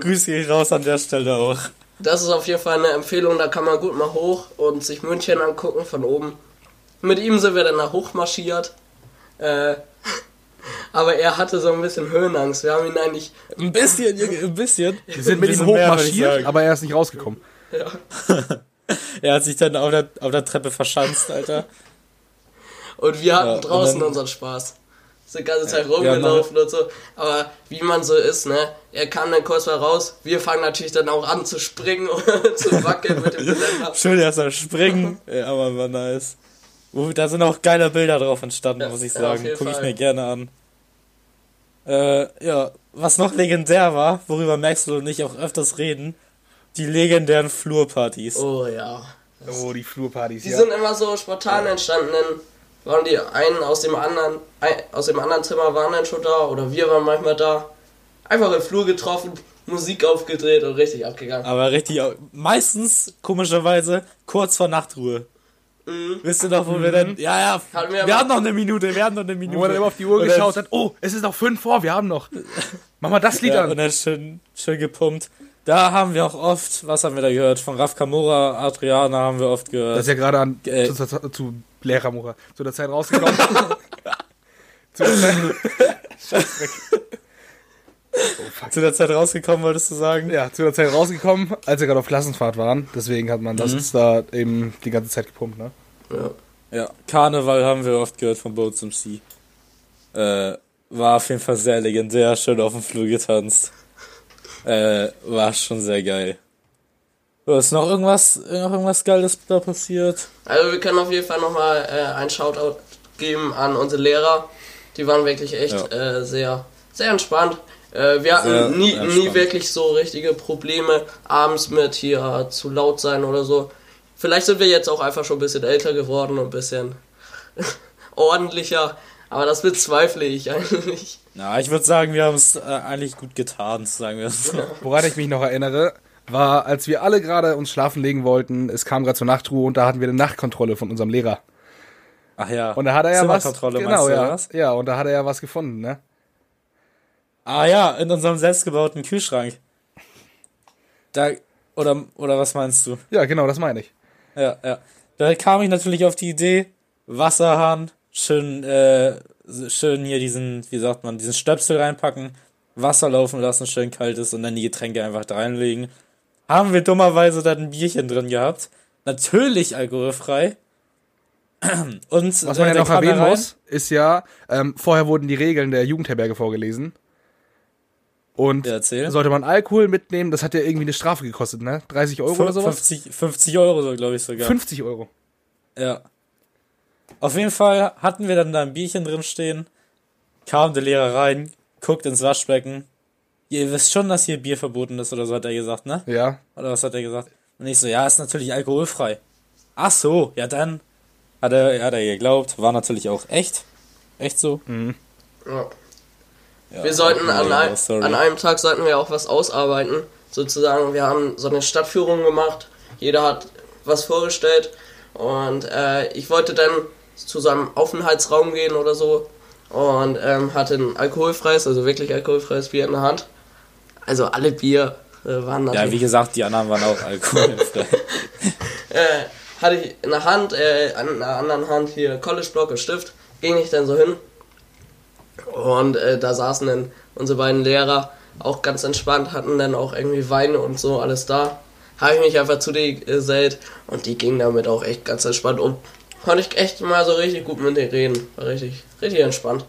S1: Grüße gehen raus an der Stelle auch.
S2: das ist auf jeden Fall eine Empfehlung, da kann man gut mal hoch und sich München angucken von oben. Mit ihm sind wir dann da hochmarschiert. Äh, <laughs> aber er hatte so ein bisschen Höhenangst. Wir haben ihn eigentlich.
S1: Ein bisschen, ein bisschen.
S3: Wir sind mit ihm
S1: mehr, ich
S3: hochmarschiert,
S1: sagen.
S3: aber er ist nicht rausgekommen.
S2: Ja. <laughs>
S1: Er hat sich dann auf der, auf der Treppe verschanzt, Alter.
S2: Und wir hatten
S1: Ja,
S2: draußen
S1: dann-
S2: unseren Spaß. Sind die ganze Zeit
S1: Ja,
S2: rumgelaufen und so. Aber wie man so ist, ne? Er kam dann kurz mal raus. Wir fangen natürlich dann auch an zu springen und <laughs> zu wackeln mit dem Geländer.
S1: Schön, dass er springen. Ja, aber war nice. Da sind auch geile Bilder drauf entstanden,
S2: Ja,
S1: muss ich
S2: ja,
S1: sagen.
S2: jeden
S1: Guck ich mir gerne an. Äh, ja, was noch legendär war, worüber Maxwell und ich auch öfters reden, die legendären Flurpartys.
S2: Oh ja.
S3: Oh, die Flurpartys,
S2: Die
S3: ja.
S2: sind immer so spontan entstanden. Dann waren die einen aus dem anderen, ein, aus dem anderen Zimmer waren dann schon da oder wir waren manchmal da. Einfach im Flur getroffen, Musik aufgedreht und richtig abgegangen.
S1: Aber richtig, meistens, komischerweise, kurz vor Nachtruhe.
S2: Mhm.
S1: Wisst ihr noch, wo wir dann, ja, ja,
S2: Hatten wir
S1: wir, haben noch eine Minute, wir haben noch eine Minute.
S3: Wo man immer auf die Uhr
S1: Und
S3: geschaut hat, oh, es ist noch fünf vor, wir haben noch. Mach mal das Lied
S1: Ja, und
S3: an.
S1: dann schön, schön gepumpt. Da haben wir auch oft, was haben wir da gehört? Von Raf Kamora, Adriana haben wir oft gehört.
S3: Das ist ja gerade an
S1: Äh.
S3: zu, zu, zu Lehrer Mura, zu der Zeit rausgekommen. <laughs> zu der Zeit, Scheiß weg. Oh,
S1: zu der Zeit rausgekommen, wolltest du sagen?
S3: Ja, zu der Zeit rausgekommen, als wir gerade auf Klassenfahrt waren. Deswegen hat man das
S1: Mhm.
S3: da eben die ganze Zeit gepumpt, ne?
S2: Ja.
S1: Ja, Karneval haben wir oft gehört von Boats MC. Äh, war auf jeden Fall sehr legendär, schön auf dem Flur getanzt. Äh, war schon sehr geil. Ist noch irgendwas, noch irgendwas Geiles da passiert?
S2: Also wir können auf jeden Fall nochmal äh, einen Shoutout geben an unsere Lehrer. Die waren wirklich echt äh, sehr, sehr entspannt. Äh, wir hatten
S1: Sehr
S2: nie, nie
S1: entspannt.
S2: wirklich so richtige Probleme abends mit hier zu laut sein oder so. Vielleicht sind wir jetzt auch einfach schon ein bisschen älter geworden und ein bisschen <laughs> ordentlicher. Aber das bezweifle ich <laughs> eigentlich.
S1: Na, ich würde sagen, wir haben es äh, eigentlich gut getan, sagen wir es so.
S3: Woran ich mich noch erinnere, war, als wir alle gerade uns schlafen legen wollten, es kam gerade zur Nachtruhe und da hatten wir eine Nachtkontrolle von unserem Lehrer.
S1: Ach ja.
S3: Und da hat er ja was. Genau,
S1: du,
S3: ja.
S1: was?
S3: Ja, und da hat er ja was gefunden, ne?
S1: Ah ja, in unserem selbstgebauten Kühlschrank. Da, oder, oder was meinst du?
S3: Ja, genau, das meine ich.
S1: Ja, ja. Da kam ich natürlich auf die Idee, Wasserhahn, schön, äh, schön hier diesen, wie sagt man, diesen Stöpsel reinpacken, Wasser laufen lassen, schön kaltes und dann die Getränke einfach da reinlegen. Haben wir dummerweise dann ein Bierchen drin gehabt. Natürlich alkoholfrei. <clears throat> Und
S3: Was man ja
S1: der
S3: noch erwähnen muss, ist ja, ähm, vorher wurden die Regeln der Jugendherberge vorgelesen. Und
S1: Ja,
S3: sollte man Alkohol mitnehmen, das hat ja irgendwie eine Strafe gekostet, ne? 30 Euro oder sowas?
S1: 50, 50 Euro, so glaube ich sogar.
S3: 50 Euro.
S1: Ja. Auf jeden Fall hatten wir dann da ein Bierchen drin stehen. Kam der Lehrer rein, guckt ins Waschbecken. Ihr wisst schon, dass hier Bier verboten ist, oder so hat er gesagt, ne?
S3: Ja.
S1: Oder was hat er gesagt? Und ich so, ja, ist natürlich alkoholfrei. Ach so, ja dann. Hat er, hat er geglaubt, war natürlich auch echt. Echt so.
S2: Ja.
S1: Ja,
S2: Wir sollten an, ein, an einem Tag sollten wir auch was ausarbeiten. Sozusagen, wir haben so eine Stadtführung gemacht. Jeder hat was vorgestellt. Und äh, ich wollte dann zu seinem Aufenthaltsraum gehen oder so. Und ähm, hatte ein alkoholfreies, also wirklich alkoholfreies Bier in der Hand. Also alle Bier äh, waren
S1: Ja,
S2: natürlich.
S1: wie gesagt, die anderen waren auch alkoholfrei. <laughs>
S2: äh, hatte ich in der Hand, äh, an der anderen Hand hier College-Block und Stift, ging ich dann so hin. Und äh, da saßen dann unsere beiden Lehrer auch ganz entspannt, hatten dann auch irgendwie Weine und so alles da. Habe ich mich einfach zu denen gesellt und die gingen damit auch echt ganz entspannt um. Konnte ich echt mal so richtig gut mit denen reden. War richtig, richtig entspannt.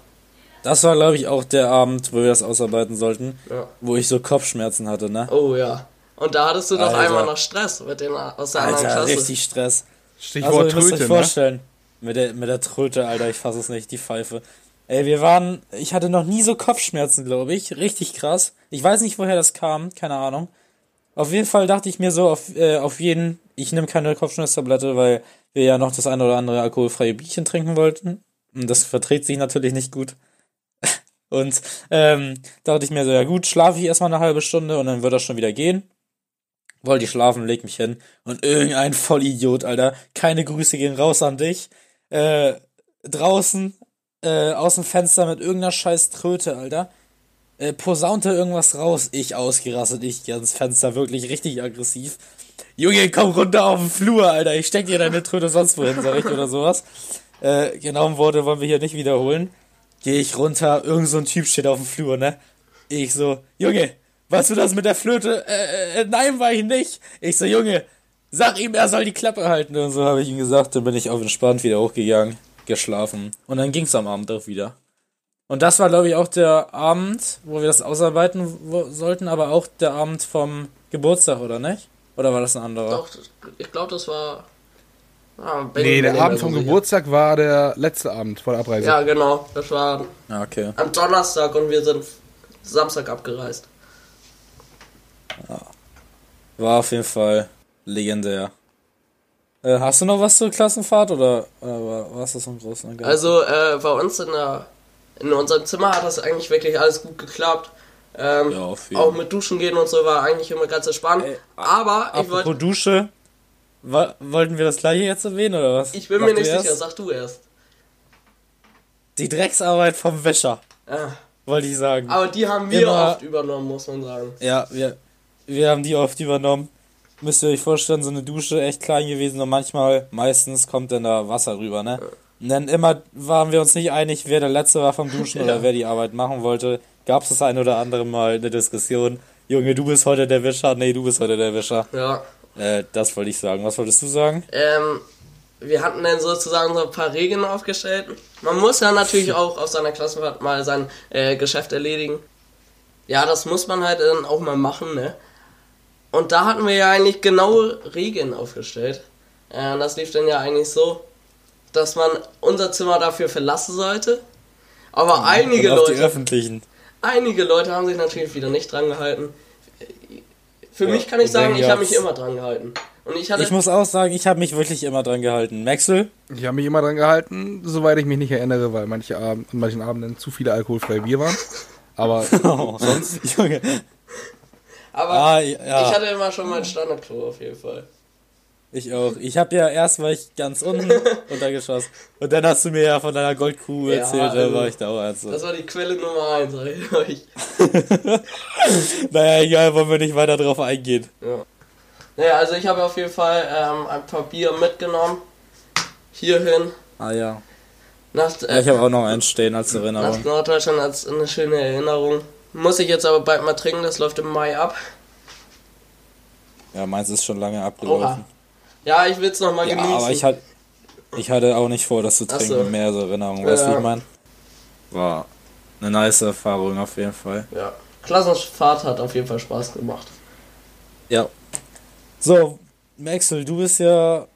S1: Das war, glaube ich, auch der Abend, wo wir das ausarbeiten sollten,
S2: Ja.
S1: wo ich so Kopfschmerzen hatte, ne?
S2: Oh ja. Und da hattest du doch
S1: Alter.
S2: einmal noch Stress mit denen aus der anderen
S1: Alter,
S2: Klasse.
S1: richtig Stress.
S3: Stichwort
S1: also, ihr müsst euch
S3: Tröte, ne?
S1: vorstellen, mit der, mit der Tröte, Alter, ich fasse es nicht, die Pfeife. Ey, wir waren, ich hatte noch nie so Kopfschmerzen, glaube ich, richtig krass. Ich weiß nicht, woher das kam, keine Ahnung. Auf jeden Fall dachte ich mir so, auf, äh, auf jeden, ich nehme keine Kopfschmerztablette, weil wir ja noch das eine oder andere alkoholfreie Bierchen trinken wollten. Und das verträgt sich natürlich nicht gut. Und ähm, dachte ich mir so, ja gut, schlafe ich erstmal eine halbe Stunde und dann wird das schon wieder gehen. Wollte ich schlafen, leg mich hin. Und irgendein Vollidiot, Alter. Keine Grüße gehen raus an dich. Äh, draußen, äh, aus dem Fenster mit irgendeiner scheiß Tröte, Alter. Äh, posaunte irgendwas raus. Ich ausgerastet, ich ganz Fenster, wirklich richtig aggressiv. Junge, komm runter auf den Flur, Alter. Ich steck dir deine Tröte sonst wohin, sag ich, oder sowas. Äh, genauen Worte wollen wir hier nicht wiederholen. Geh ich runter, irgend so ein Typ steht auf dem Flur, ne? Ich so, Junge, weißt du das mit der Flöte? Äh, äh, nein, war ich nicht. Ich so, Junge, sag ihm, er soll die Klappe halten. Und so habe ich ihm gesagt, dann bin ich auf entspannt wieder hochgegangen, geschlafen. Und dann ging's am Abend auch wieder. Und das war, glaube ich, auch der Abend, wo wir das ausarbeiten sollten, aber auch der Abend vom Geburtstag, oder nicht? Oder war das ein anderer?
S2: Doch, ich glaube, das war. Ah,
S3: Nee, der Abend vom. Geburtstag war der letzte Abend vor der Abreise.
S2: Ja, genau. Das war
S1: Ah, okay.
S2: am Donnerstag und wir sind Samstag abgereist.
S1: War auf jeden Fall legendär. Äh, hast du noch was zur Klassenfahrt oder äh, war war's das im Großen und Ganzen?
S2: Also äh, bei uns in, der, in unserem Zimmer hat das eigentlich wirklich alles gut geklappt. Ähm,
S1: Ja, auf jeden.
S2: auch mit Duschen gehen und so war eigentlich immer ganz entspannt.
S1: Ey,
S2: Aber ich,
S1: Apropos
S2: wollt,
S1: Dusche, wollten wir das gleiche jetzt erwähnen oder was?
S2: ich bin
S1: Mach
S2: mir nicht sicher, sag du erst.
S1: Die Drecksarbeit vom Wäscher,
S2: Ah,
S1: wollte ich sagen.
S2: aber die haben wir
S1: Immer-
S2: oft übernommen, muss man sagen.
S1: Ja, wir, wir haben die oft übernommen. Müsst ihr euch vorstellen, so eine Dusche echt klein gewesen und manchmal, meistens kommt dann da Wasser rüber, ne? Und dann immer waren wir uns nicht einig, wer der Letzte war vom Duschen <laughs>
S2: Ja.
S1: oder wer die Arbeit machen wollte. Gab es das ein oder andere Mal eine Diskussion. Junge, du bist heute der Wischer. Nee, du bist heute der Wischer.
S2: Ja.
S1: Äh, das wollte ich sagen. Was wolltest du sagen?
S2: Ähm, wir hatten dann sozusagen so ein paar Regeln aufgestellt. Man muss ja natürlich <laughs> auch auf seiner Klassenfahrt mal sein äh, Geschäft erledigen. Ja, das muss man halt dann auch mal machen, ne? Und da hatten wir ja eigentlich genaue Regeln aufgestellt. Äh, das lief dann ja eigentlich so, dass man unser Zimmer dafür verlassen sollte. Aber einige
S1: auf die
S2: Leute,
S1: öffentlichen.
S2: einige Leute haben sich natürlich wieder nicht dran gehalten. Für
S1: Ja,
S2: mich kann ich
S1: und
S2: sagen, ich habe mich immer dran gehalten. Und ich hatte
S1: Ich muss auch sagen, ich habe mich wirklich immer dran gehalten. Maxel?
S3: Ich habe mich immer dran gehalten, soweit ich mich nicht erinnere, weil manche Abend, an manchen Abenden zu viele alkoholfreie Bier waren. Aber <laughs>
S1: Oh,
S3: sonst,
S1: Junge.
S2: aber
S1: Ah, ja.
S2: Ich hatte immer schon mein Standardklo auf jeden Fall.
S1: Ich auch. Ich habe ja erst war ich ganz unten <laughs> runtergeschossen. Und dann hast du mir ja von deiner Goldkuh
S2: Ja,
S1: erzählt, da
S2: also,
S1: war ich da auch also.
S2: Das war die Quelle Nummer 1, sag ich euch. <laughs>
S1: Naja, egal, wollen wir nicht weiter drauf eingehen.
S2: Ja. Naja, also ich habe auf jeden Fall ähm, ein paar Bier mitgenommen. Hierhin.
S1: Ah ja.
S2: Nach,
S1: ja
S2: äh,
S1: ich habe auch noch eins stehen als
S2: nach
S1: Erinnerung.
S2: Norddeutschland als eine schöne Erinnerung. Muss ich jetzt aber bald mal trinken, das läuft im Mai ab.
S1: Ja, meins ist schon lange abgelaufen.
S2: Ja, ich will es nochmal
S1: Ja,
S2: genießen.
S1: aber ich, hat, ich hatte auch nicht vor, das zu trinken.
S2: so.
S1: Mehr so Erinnerungen, weißt du,
S2: Ja.
S1: wie ich mein? War eine nice Erfahrung auf jeden Fall.
S2: ja. Klassenfahrt hat auf jeden Fall Spaß gemacht.
S1: Ja. So, Maxel, du bist ja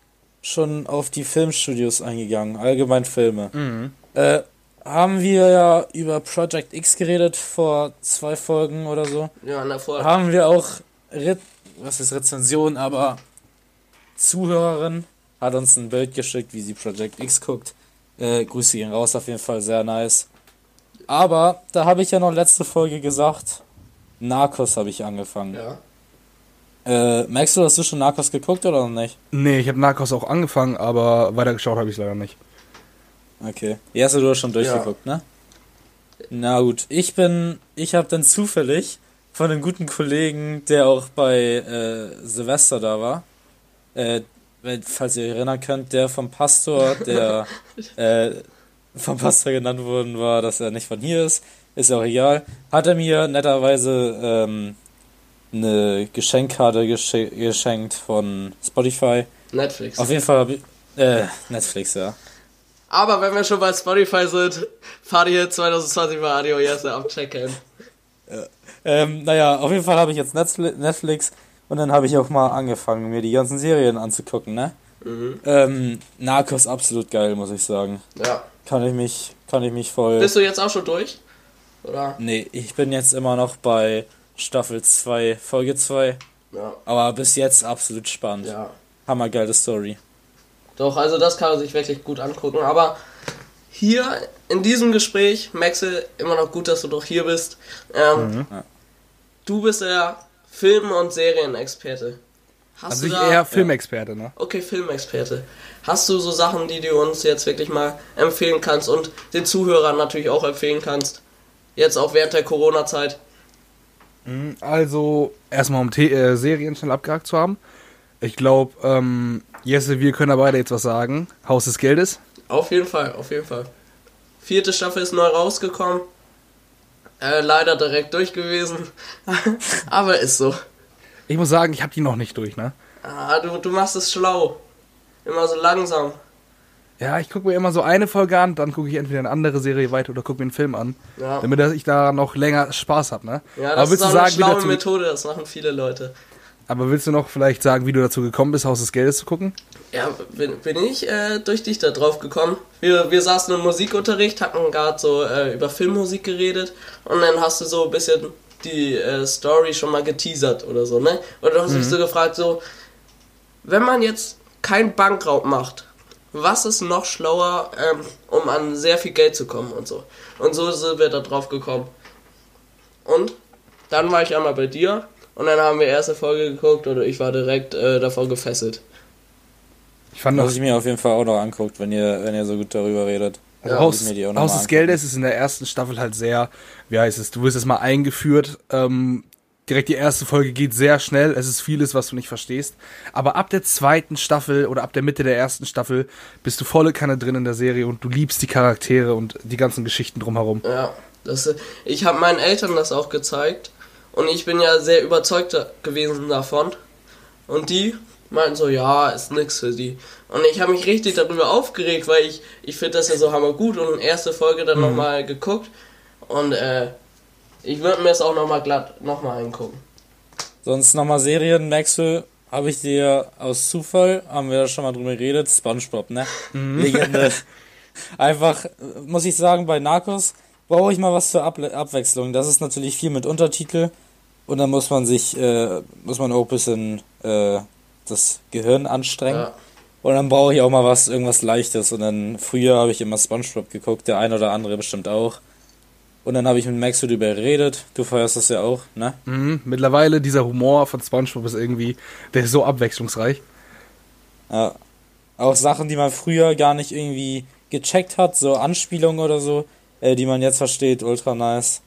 S1: schon auf die Filmstudios eingegangen, allgemein Filme.
S3: Mhm.
S1: Äh, haben wir ja über Project X geredet vor zwei Folgen oder so.
S2: Ja, in der Vor
S1: Haben wir auch, Re was ist Rezension, aber Zuhörerin hat uns ein Bild geschickt, wie sie Project X guckt. Äh, Grüße gehen raus, auf jeden Fall sehr nice. Aber da habe ich ja noch letzte Folge gesagt, Narcos habe ich angefangen.
S2: Ja.
S1: Äh, merkst du, hast du schon Narcos geguckt oder noch nicht?
S3: Nee, ich habe Narcos auch angefangen, aber weitergeschaut habe ich leider nicht.
S1: Okay. Die hast du schon durchgeguckt, ne? Na gut, ich bin, ich habe dann zufällig von einem guten Kollegen, der auch bei äh, Silvester da war, äh, falls ihr euch erinnern könnt, der vom Pastor, der <laughs> äh, vom Pastor genannt worden war, dass er nicht von hier ist, ist ja auch egal, hat er mir netterweise ähm, eine Geschenkkarte gesche geschenkt von Spotify.
S2: Netflix.
S1: Auf jeden Fall habe ich, äh, Netflix, ja.
S2: Aber wenn wir schon bei Spotify sind, fahrt ihr 2020 bei Adio Jesse abchecken.
S1: Ähm, naja, auf jeden Fall habe ich jetzt Netfli- Netflix und dann habe ich auch mal angefangen, mir die ganzen Serien anzugucken, ne?
S2: Mhm.
S1: Ähm, Narcos absolut geil, muss ich sagen.
S2: Ja.
S1: Kann ich mich, kann ich mich voll.
S2: Bist du jetzt auch schon durch? Oder?
S1: nee, ich bin jetzt immer noch bei Staffel 2, Folge 2.
S2: Ja.
S1: Aber bis jetzt absolut spannend.
S2: Ja.
S1: Hammergeile Story.
S2: Doch, also das kann man sich wirklich gut angucken. Aber hier in diesem Gespräch, Maxel, immer noch gut, dass du doch hier bist. Ähm,
S1: Ja.
S2: Du bist der Film- und Serienexperte. Hast
S3: Also
S2: du
S3: ich
S2: da,
S3: eher Filmexperte, ne?
S2: Okay, Filmexperte. Hast du so Sachen, die du uns jetzt wirklich mal empfehlen kannst und den Zuhörern natürlich auch empfehlen kannst? Jetzt auch während der Corona-Zeit.
S3: Also, erstmal um The äh, Serien schnell abgehakt zu haben. Ich glaube, ähm, Jesse, wir können da beide jetzt was sagen. Haus des Geldes.
S2: Auf jeden Fall, auf jeden Fall. Vierte Staffel ist neu rausgekommen. Äh, leider direkt durch gewesen. <laughs> Aber ist so.
S3: Ich muss sagen, ich habe die noch nicht durch, ne?
S2: Ah, du, du machst es schlau. Immer so langsam.
S3: Ja, ich gucke mir immer so eine Folge an, dann gucke ich entweder eine andere Serie weiter oder gucke mir einen Film an,
S2: Ja,
S3: damit ich da noch länger Spaß habe, ne?
S2: ja
S3: aber
S2: das ist
S3: willst
S2: auch eine
S3: sagen,
S2: schlaue Methode, das machen viele Leute.
S3: Aber willst du noch vielleicht sagen, wie du dazu gekommen bist, Haus des Geldes zu gucken?
S2: Ja, bin, bin ich äh, durch dich da drauf gekommen. Wir, wir saßen im Musikunterricht, hatten gerade so äh, über Filmmusik geredet und dann hast du so ein bisschen die äh, Story schon mal geteasert oder so, ne? Und du hast mich so gefragt, so, wenn man jetzt keinen Bankraub macht, was ist noch schlauer, ähm, um an sehr viel Geld zu kommen und so. Und so sind wir da drauf gekommen. Und dann war ich einmal bei dir und dann haben wir erste Folge geguckt und ich war direkt äh, davon gefesselt.
S3: Ich fand
S1: Muss
S3: das
S1: ich mir auf jeden Fall auch noch anguckt, wenn ihr, wenn ihr so gut darüber redet.
S3: Also
S2: Ja,
S3: Haus, Haus des. Geldes ist in der ersten Staffel halt sehr, wie heißt es, du wirst erstmal eingeführt, ähm, direkt die erste Folge geht sehr schnell, es ist vieles, was du nicht verstehst, aber ab der zweiten Staffel oder ab der Mitte der ersten Staffel bist du volle Kanne drin in der Serie und du liebst die Charaktere und die ganzen Geschichten drumherum.
S2: Ja, das, ich habe meinen Eltern das auch gezeigt und ich bin ja sehr überzeugt gewesen davon. Und die meinten so, ja, ist nix für die. Und ich habe mich richtig darüber aufgeregt, weil ich, ich finde das ja so hammergut und erste Folge dann noch nochmal geguckt und äh, ich würde mir es auch nochmal glatt nochmal angucken.
S1: Sonst nochmal Serien, Maxwell, habe ich dir aus Zufall, haben wir ja schon mal drüber geredet, Spongebob, ne? Legende. Einfach, muss ich sagen, bei Narcos brauche ich mal was zur Able Abwechslung. Das ist natürlich viel mit Untertitel und dann muss man sich, äh, muss man auch ein bisschen äh, das Gehirn anstrengen.
S2: Ja.
S1: Und dann brauche ich auch mal was, irgendwas Leichtes. Und dann früher habe ich immer Spongebob geguckt, der ein oder andere bestimmt auch. Und dann habe ich mit Max darüber geredet. Du feierst das ja auch, ne?
S3: Mhm. Mittlerweile dieser Humor von SpongeBob ist irgendwie, der ist so abwechslungsreich.
S1: Ja. Auch Sachen, die man früher gar nicht irgendwie gecheckt hat, so Anspielungen oder so, äh, die man jetzt versteht, ultra nice.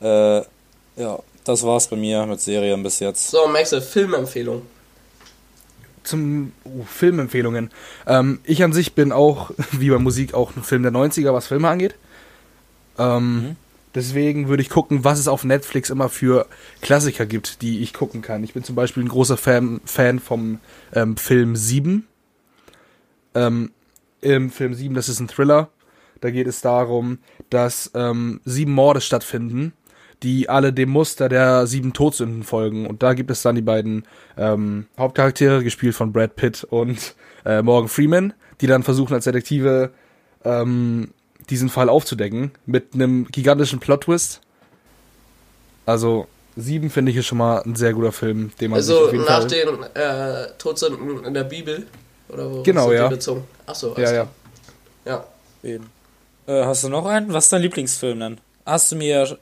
S1: Ja. Äh, ja, das war's bei mir mit Serien bis jetzt.
S2: So, Maxe, Filmempfehlung.
S3: Zum uh, Filmempfehlungen. Ähm, ich an sich bin auch, <laughs> wie bei Musik, auch ein Film der 90er, was Filme angeht. Ähm, mhm. Deswegen würde ich gucken, was es auf Netflix immer für Klassiker gibt, die ich gucken kann. Ich bin zum Beispiel ein großer Fan, Fan vom ähm, Film 7. Ähm, Im Film 7, das ist ein Thriller. Da geht es darum, dass ähm, sieben Morde stattfinden, die alle dem Muster der sieben Todsünden folgen. Und da gibt es dann die beiden ähm, Hauptcharaktere, gespielt von Brad Pitt und äh, Morgan Freeman, die dann versuchen als Detektive ähm, diesen Fall aufzudecken mit einem gigantischen Plot-Twist. Also sieben finde ich ist schon mal ein sehr guter Film, den man
S2: also sich auf jeden nach Fall den äh, Todsünden in der Bibel oder wo
S3: genau ja
S2: bezogen? Achso,
S3: ja ja
S2: ja.
S1: Eben. Äh, hast du noch einen? Was ist dein Lieblingsfilm denn? Hast du mir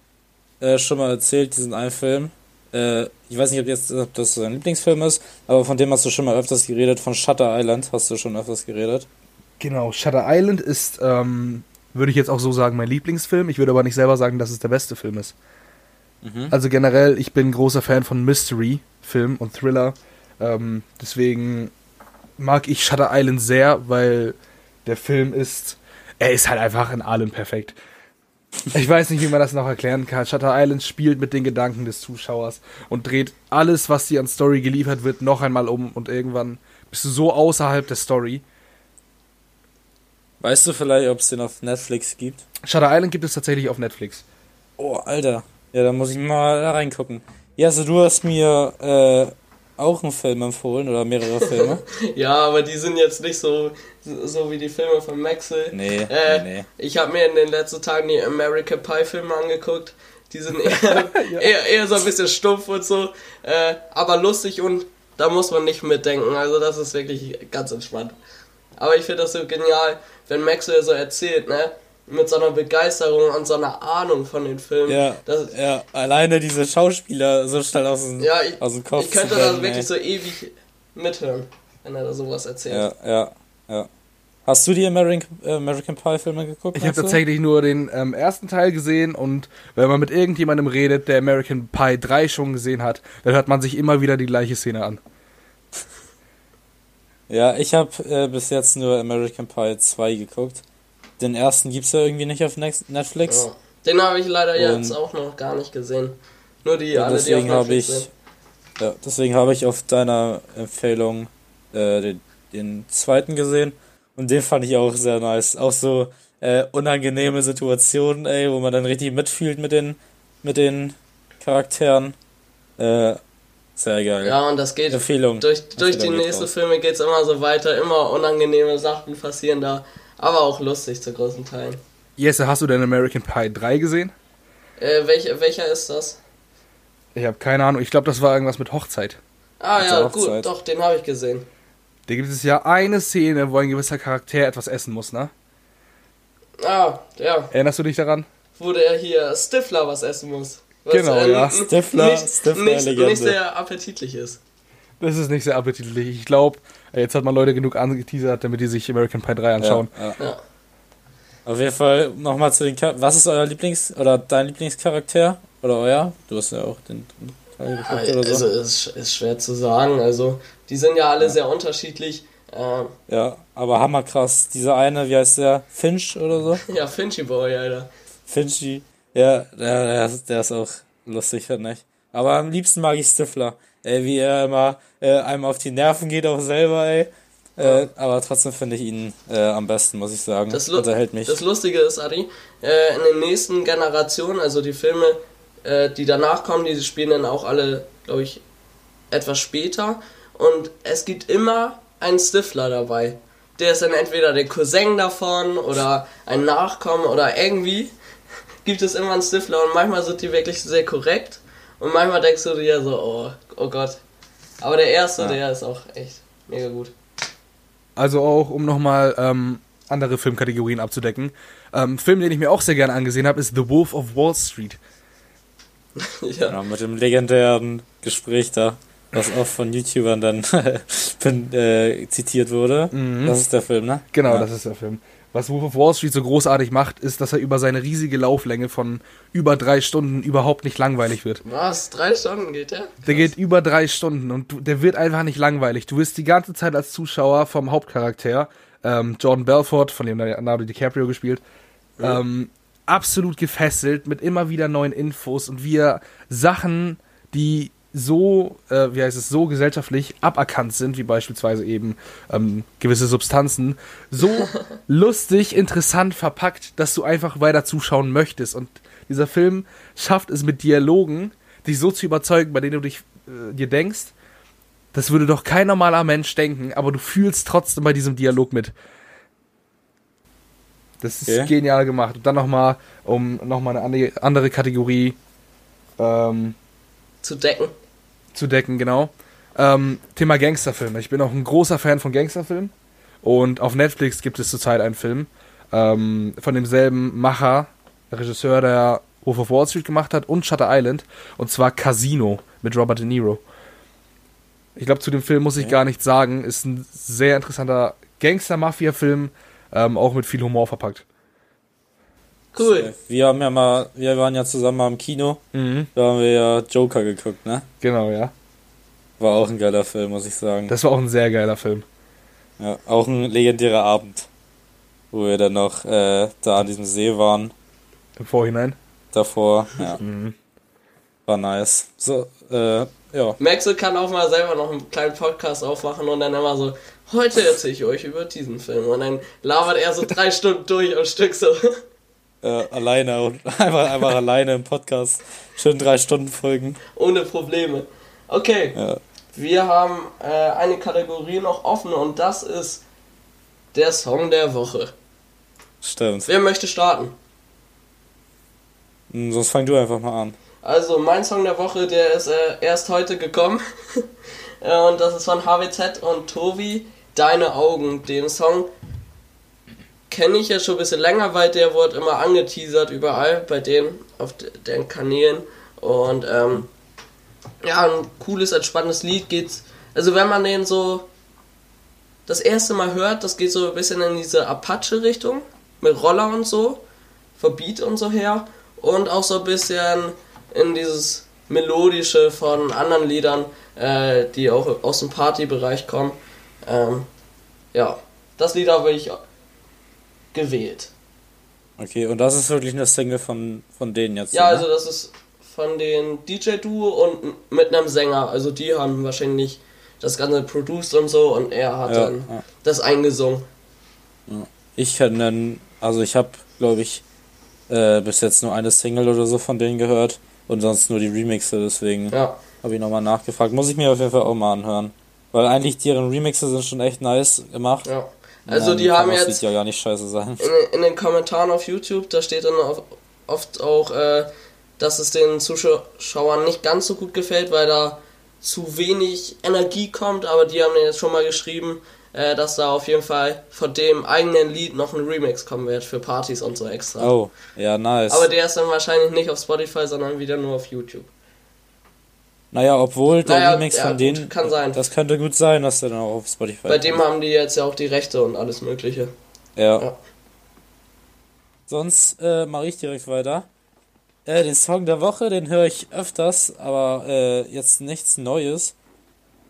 S1: äh, schon mal erzählt, diesen einen Film? Äh, ich weiß nicht, ob, jetzt, ob das dein Lieblingsfilm ist, aber von dem hast du schon mal öfters geredet. Von Shutter Island hast du schon öfters geredet.
S3: Genau, Shutter Island ist ähm, würde ich jetzt auch so sagen, mein Lieblingsfilm. Ich würde aber nicht selber sagen, dass es der beste Film ist. Mhm. Also generell, ich bin großer Fan von Mystery-Film und Thriller. Ähm, deswegen mag ich Shutter Island sehr, weil der Film ist, er ist halt einfach in allem perfekt. Ich weiß nicht, wie man das noch erklären kann. Shutter Island spielt mit den Gedanken des Zuschauers und dreht alles, was dir an Story geliefert wird, noch einmal um und irgendwann bist du so außerhalb der Story
S1: Weißt du vielleicht, ob es den auf Netflix gibt?
S3: Shutter Island gibt es tatsächlich auf Netflix.
S1: Oh, Alter. Ja, da muss ich mal da reingucken. Ja, also du hast mir äh, auch einen Film empfohlen oder mehrere Filme. <laughs>
S2: ja, aber die sind jetzt nicht so, so wie die Filme von Maxel.
S1: Nee, äh, nee.
S2: Ich habe mir in den letzten Tagen die American Pie Filme angeguckt. Die sind <laughs> eher, ja. eher, eher, so ein bisschen stumpf und so, äh, aber lustig und da muss man nicht mitdenken. Also das ist wirklich ganz entspannt. Aber ich finde das so genial, wenn Maxwell so erzählt, ne? Mit so einer Begeisterung und so einer Ahnung von den Filmen.
S1: Ja, das, ja. alleine diese Schauspieler so schnell aus dem,
S2: ja, ich,
S1: aus dem Kopf.
S2: Ich könnte da wirklich so ewig mithören, wenn er da sowas erzählt.
S1: Ja, ja, ja. Hast du die American, American Pie Filme geguckt?
S3: Ich habe tatsächlich nur den ähm, ersten Teil gesehen und wenn man mit irgendjemandem redet, der American Pie 3 schon gesehen hat, dann hört man sich immer wieder die gleiche Szene an.
S1: Ja, ich habe äh, bis jetzt nur American Pie 2 geguckt. Den ersten gibt's ja irgendwie nicht auf Netflix. Ja.
S2: Den habe ich leider und jetzt auch noch gar nicht gesehen. Nur die alle,
S1: deswegen
S2: die auf
S1: Netflix ich, sind. Ja, deswegen habe ich auf deiner Empfehlung äh, den, den, zweiten gesehen und den fand ich auch sehr nice. Auch so äh, unangenehme Situationen, ey, wo man dann richtig mitfühlt mit den mit den Charakteren. Äh, sehr geil.
S2: Ja, und das geht
S1: Empfehlung.
S2: durch, durch die nächsten Filme geht es immer so weiter, immer unangenehme Sachen passieren da, aber auch lustig zu großen Teilen.
S3: Jesse, hast du denn American Pie 3 gesehen?
S2: Äh, welch, welcher ist das?
S3: Ich habe keine Ahnung, ich glaube, das war irgendwas mit Hochzeit.
S2: Ah mit ja, gut, doch, den habe ich gesehen.
S3: Da gibt es ja eine Szene, wo ein gewisser Charakter etwas essen muss, ne?
S2: Ah, ja.
S3: Erinnerst du dich daran?
S2: Wo der hier Stifler was essen muss.
S3: Was, genau, ja.
S1: Stifler,
S2: nicht,
S1: Stifler
S2: nicht, nicht sehr appetitlich ist.
S3: Das ist nicht sehr appetitlich. Ich glaube, jetzt hat man Leute genug angeteasert, damit die sich American Pie 3 anschauen.
S1: Ja, ja. Auf jeden Fall nochmal zu den Char Was ist euer Lieblings- oder dein Lieblingscharakter? Oder euer? Du hast ja auch den
S2: Teil geguckt oder so. Also ist, ist schwer zu sagen. Also die sind ja alle ja. sehr unterschiedlich. Ähm,
S1: ja, aber hammerkrass. Dieser eine, wie heißt der? Finch oder so? <laughs>
S2: ja, Finchy Boy, Alter.
S1: Finchy. Ja, der, der, der ist auch lustig, finde ich. Aber am liebsten mag ich Stifler. Ey, wie er immer äh, einem auf die Nerven geht, auch selber, ey. Äh, aber trotzdem finde ich ihn äh, am besten, muss ich sagen.
S2: Das Unterhält mich. Das Lustige ist, Adi, äh, in den nächsten Generationen, also die Filme, äh, die danach kommen, die spielen dann auch alle, glaube ich, etwas später. Und es gibt immer einen Stifler dabei. Der ist dann entweder der Cousin davon oder ein Nachkommen oder irgendwie <laughs> gibt es immer einen Stifler und manchmal sind die wirklich sehr korrekt und manchmal denkst du dir so, oh, oh Gott. Aber der erste, ja. der ist auch echt mega gut.
S3: Also auch, um nochmal ähm, andere Filmkategorien abzudecken. Ähm, Film, den ich mir auch sehr gerne angesehen habe, ist The Wolf of Wall Street. <laughs>
S1: ja. ja. Mit dem legendären Gespräch da. was auch von YouTubern dann <laughs> äh, zitiert wurde. Das ist der Film, ne?
S3: Genau,
S1: ja.
S3: das ist der Film. Was Wolf of Wall Street so großartig macht, ist, dass er über seine riesige Lauflänge von über drei Stunden überhaupt nicht langweilig wird.
S2: Was? Drei Stunden geht der?
S3: Der geht über drei Stunden und der wird einfach nicht langweilig. Du wirst die ganze Zeit als Zuschauer vom Hauptcharakter, ähm, Jordan Belfort, von dem Leonardo DiCaprio gespielt, ähm, absolut gefesselt mit immer wieder neuen Infos und wie er Sachen, die so, äh, wie heißt es, so gesellschaftlich aberkannt sind, wie beispielsweise eben ähm, gewisse Substanzen, so <laughs> lustig, interessant verpackt, dass du einfach weiter zuschauen möchtest. Und dieser Film schafft es mit Dialogen, dich so zu überzeugen, bei denen du dich, äh, dir denkst, das würde doch kein normaler Mensch denken, aber du fühlst trotzdem bei diesem Dialog mit. Das ist
S1: Okay.
S3: genial gemacht. Und dann nochmal, um nochmal eine andere- andere Kategorie ähm,
S2: Zu decken.
S3: Zu decken, genau. Ähm, Thema Gangsterfilme. Ich bin auch ein großer Fan von Gangsterfilmen. Und auf Netflix gibt es zurzeit einen Film ähm, von demselben Macher, Regisseur, der Wolf of Wall Street gemacht hat und Shutter Island. Und zwar Casino mit Robert De Niro. Ich glaube, zu dem Film muss ich
S1: Okay.
S3: gar nichts sagen. Ist ein sehr interessanter Gangster-Mafia-Film, ähm, auch mit viel Humor verpackt.
S2: Cool.
S1: Wir haben ja mal, wir waren ja zusammen mal im Kino.
S3: Mhm.
S1: Da haben wir ja Joker geguckt, ne?
S3: Genau, ja.
S1: War auch ein geiler Film, muss ich sagen.
S3: Das war auch ein sehr geiler Film.
S1: Ja, auch ein legendärer Abend, wo wir dann noch äh, da an diesem See waren.
S3: Im Vorhinein.
S1: Davor, ja,
S3: Mhm.
S1: war nice. So, äh, ja.
S2: Maxel kann auch mal selber noch einen kleinen Podcast aufmachen und dann immer so, heute erzähle ich euch über diesen Film. Und dann labert er so drei <laughs> Stunden durch am Stück so.
S1: Äh, alleine und <laughs> einfach, einfach alleine im Podcast. Schön drei Stunden Folgen.
S2: Ohne Probleme. Okay,
S1: Ja.
S2: wir haben äh, eine Kategorie noch offen und das ist der Song der Woche.
S1: Stimmt.
S2: Wer möchte starten?
S1: Hm, Sonst fang du einfach mal an.
S2: Also mein Song der Woche, der ist äh, erst heute gekommen. <laughs> Äh, und das ist von HWZ und Tobi, Deine Augen. Den Song kenne ich ja schon ein bisschen länger, weil der wurde immer angeteasert überall bei denen auf de- den Kanälen. Und ähm, ja, ein cooles, entspanntes Lied geht's. Also wenn man den so das erste Mal hört, das geht so ein bisschen in diese Apache-Richtung. Mit Roller und so. Verbeat und so her. Und auch so ein bisschen in dieses Melodische von anderen Liedern, äh, die auch aus dem Partybereich kommen. Ähm, ja, das Lied habe ich gewählt.
S1: Okay, und das ist wirklich eine Single von, von denen jetzt.
S2: Ja,
S1: ne?
S2: also das ist von den DJ-Duo und mit einem Sänger. Also die haben wahrscheinlich das Ganze produced und so und er hat
S1: Ja,
S2: dann
S1: ja.
S2: das eingesungen.
S1: Ich kann dann, also ich habe, glaube ich, äh, bis jetzt nur eine Single oder so von denen gehört und sonst nur die Remixe, deswegen
S2: Ja.
S1: habe ich nochmal nachgefragt. Muss ich mir auf jeden Fall auch mal anhören. Weil eigentlich deren Remixe sind schon echt nice gemacht.
S2: ja. Also
S1: Dann
S2: die haben
S1: das
S2: jetzt
S1: Lied ja nicht scheiße sein.
S2: in, <laughs> in den Kommentaren auf YouTube, da steht dann auf, oft auch, äh, dass es den Zuschauern nicht ganz so gut gefällt, weil da zu wenig Energie kommt, aber die haben jetzt schon mal geschrieben, äh, dass da auf jeden Fall von dem eigenen Lied noch ein Remix kommen wird für Partys und so extra.
S1: Oh, ja, nice.
S2: Aber der ist dann wahrscheinlich nicht auf Spotify, sondern wieder nur auf YouTube.
S1: Naja, obwohl der
S2: Naja,
S1: Remix
S2: ja,
S1: von
S2: gut,
S1: denen,
S2: kann sein.
S1: das könnte gut sein, dass der dann auch auf Spotify
S2: Bei dem haben die jetzt ja auch die Rechte und alles mögliche.
S1: Ja.
S2: Ja.
S1: Sonst äh, mache ich direkt weiter. Äh, den Song der Woche, den höre ich öfters, aber äh, jetzt nichts Neues.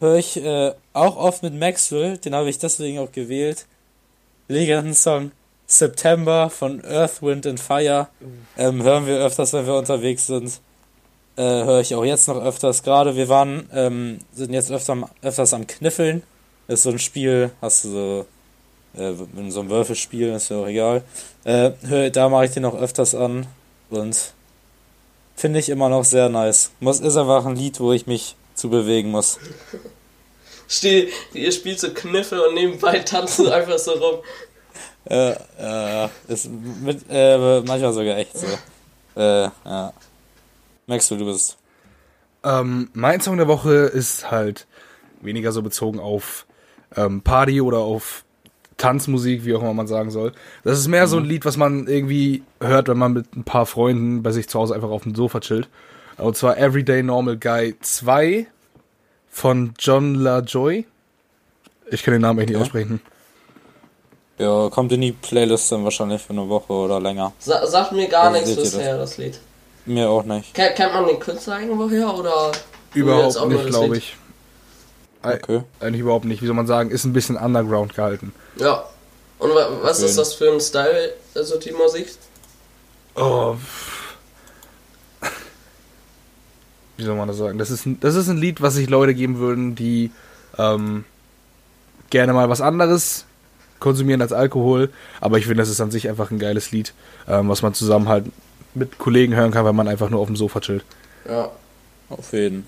S1: Höre ich äh, auch oft mit Maxwell, den habe ich deswegen auch gewählt. Legenden-Song September von Earth, Wind and Fire. Ähm, hören wir öfters, wenn wir unterwegs sind. Äh, höre ich auch jetzt noch öfters. Gerade wir waren, ähm, sind jetzt öfter, am- öfters am Kniffeln. Ist so ein Spiel, hast du so äh, in so einem Würfelspiel, ist ja auch egal. Äh, hör, da mache ich den auch öfters an und finde ich immer noch sehr nice. Muss, ist einfach ein Lied, wo ich mich zu bewegen muss.
S2: Steh, ihr spielt so Kniffe und nebenbei tanzt du einfach so rum.
S1: Äh, äh, ist mit, äh, manchmal sogar echt so. Äh, ja. Merkst du, du bist.
S3: Ähm, mein Song der Woche ist halt weniger so bezogen auf ähm, Party oder auf Tanzmusik, wie auch immer man sagen soll. Das ist mehr so ein Lied, was man irgendwie hört, wenn man mit ein paar Freunden bei sich zu Hause einfach auf dem Sofa chillt. Und zwar Everyday Normal Guy 2 von John LaJoy. Ich kann den Namen echt nicht
S1: Ja.
S3: aussprechen.
S1: Ja, kommt in die Playlist dann wahrscheinlich für eine Woche oder länger.
S2: Sa sagt mir gar
S1: Also
S2: nichts
S1: das?
S2: bisher, das Lied.
S1: Mir auch nicht.
S2: Kennt, kennt man den Künstler irgendwoher oder?
S3: Überhaupt nicht, glaube ich.
S1: Okay.
S3: Eigentlich überhaupt nicht. Wie soll man sagen? Ist ein bisschen underground gehalten.
S2: Ja. Und wa was
S1: Schön.
S2: ist das für ein Style, also die Musik?
S3: Oh. Wie soll man das sagen? Das ist, ein, das ist ein Lied, was sich Leute geben würden, die ähm, gerne mal was anderes konsumieren als Alkohol. Aber ich finde, das ist an sich einfach ein geiles Lied, ähm, was man zusammen halt mit Kollegen hören kann, weil man einfach nur auf dem Sofa chillt.
S2: Ja.
S1: Auf jeden.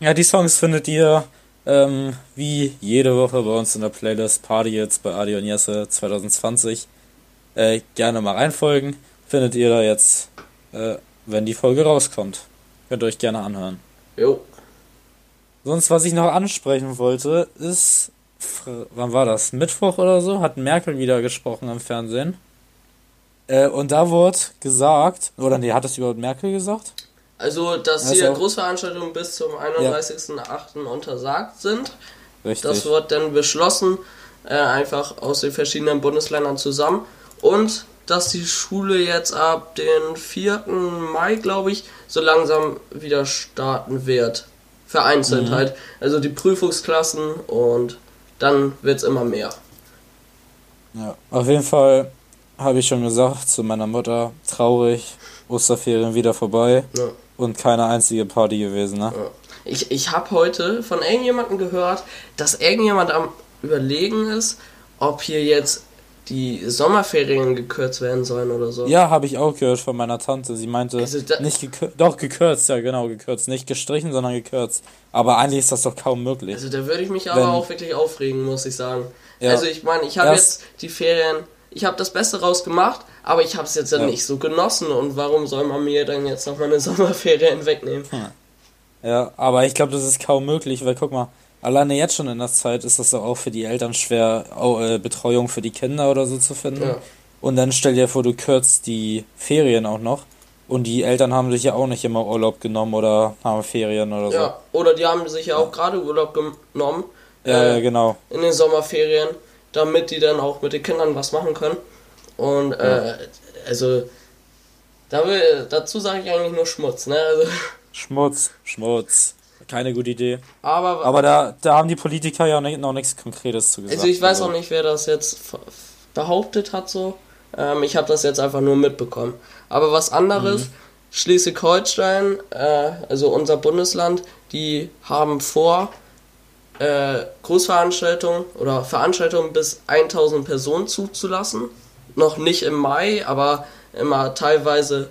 S1: Ja, die Songs findet ihr ähm, wie jede Woche bei uns in der Playlist Party jetzt bei Adi und Jesse 2020. Äh, gerne mal reinfolgen. Findet ihr da jetzt, äh, wenn die Folge rauskommt. Könnt ihr euch gerne anhören.
S2: Jo.
S1: Sonst, was ich noch ansprechen wollte, ist, Fr- wann war das? Mittwoch oder so? Hat Merkel wieder gesprochen im Fernsehen. Äh, und da wurde gesagt, oder nee, hat das überhaupt Merkel gesagt?
S2: Also, dass
S1: Also-
S2: hier Großveranstaltungen bis zum 31.08. untersagt sind.
S1: Richtig.
S2: Das wird dann beschlossen, äh, einfach aus den verschiedenen Bundesländern zusammen. Und dass die Schule jetzt ab den 4. Mai, glaube ich, so langsam wieder starten wird. Vereinzelt
S1: Mhm.
S2: halt. Also die Prüfungsklassen und dann wird es immer mehr.
S1: Ja, auf jeden Fall habe ich schon gesagt zu meiner Mutter, traurig, Osterferien wieder vorbei
S2: Ja.
S1: und keine einzige Party gewesen, ne?
S2: Ich, ich habe heute von irgendjemandem gehört, dass irgendjemand am Überlegen ist, ob hier jetzt die Sommerferien gekürzt werden sollen oder so.
S1: Ja, habe ich auch gehört von meiner Tante. Sie meinte,
S2: Also da-
S1: nicht gekürzt, doch gekürzt, ja genau, gekürzt. Nicht gestrichen, sondern gekürzt. Aber eigentlich ist das doch kaum möglich.
S2: Also da würde ich mich aber
S1: Wenn-
S2: auch wirklich aufregen, muss ich sagen.
S1: Ja.
S2: Also ich meine, ich habe jetzt die Ferien, ich habe das Beste rausgemacht, aber ich habe es jetzt ja.
S1: Ja.
S2: nicht so genossen und warum soll man mir dann jetzt noch meine <laughs> Sommerferien wegnehmen?
S1: Ja, aber ich glaube, das ist kaum möglich, weil guck mal, alleine jetzt schon in der Zeit ist das doch auch für die Eltern schwer, au- äh, Betreuung für die Kinder oder so zu finden.
S2: Ja.
S1: Und dann stell dir vor, du kürzt die Ferien auch noch. Und die Eltern haben sich ja auch nicht immer Urlaub genommen oder haben Ferien oder so.
S2: Ja, oder die haben sich ja auch gerade Urlaub genommen
S1: Ja,
S2: äh,
S1: ja, genau.
S2: in den Sommerferien, damit die dann auch mit den Kindern was machen können. Und äh, also dazu sage ich eigentlich nur Schmutz, ne? Also, <laughs>
S1: Schmutz, Schmutz. Keine gute Idee.
S2: aber
S1: Aber da, da haben die Politiker ja noch nichts Konkretes zu gesagt.
S2: Also ich weiß auch nicht, wer das jetzt behauptet hat so. Ähm, ich habe das jetzt einfach nur mitbekommen. Aber was anderes, Schleswig-Holstein, äh, also unser Bundesland, die haben vor, äh, Großveranstaltungen oder Veranstaltungen bis 1000 Personen zuzulassen. Noch nicht im Mai, aber immer teilweise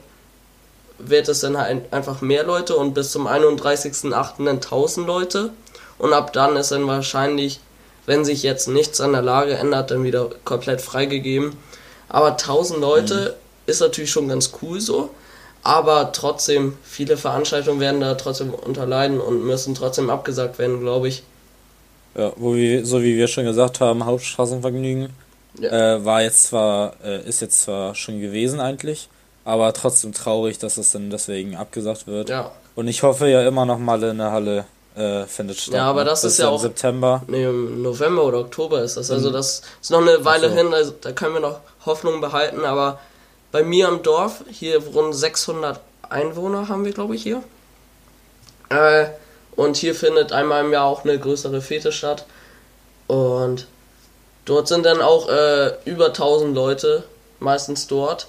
S2: wird es dann halt einfach mehr Leute und bis zum 31.08. dann 1000 Leute. Und ab dann ist dann wahrscheinlich, wenn sich jetzt nichts an der Lage ändert, dann wieder komplett freigegeben. Aber 1000 Leute ist natürlich schon ganz cool so. Aber trotzdem, viele Veranstaltungen werden da trotzdem unterleiden und müssen trotzdem abgesagt werden, glaube ich.
S1: Ja, wo wir, so wie wir schon gesagt haben, Hauptstraßenvergnügen
S2: Ja.
S1: äh, war jetzt zwar, äh, ist jetzt zwar schon gewesen eigentlich, aber trotzdem traurig, dass es dann deswegen abgesagt wird.
S2: Ja.
S1: Und ich hoffe ja immer noch mal in der Halle äh, findet statt.
S2: Ja, aber
S1: ne?
S2: das ist ja auch-
S1: September.
S2: Nee, im November oder Oktober ist das. Also das ist noch eine Weile
S1: so.
S2: hin, also da können wir noch Hoffnung behalten. Aber bei mir im Dorf, hier rund 600 Einwohner haben wir, glaube ich, hier. Äh, und hier findet einmal im Jahr auch eine größere Fete statt. Und dort sind dann auch äh, über 1000 Leute, meistens dort.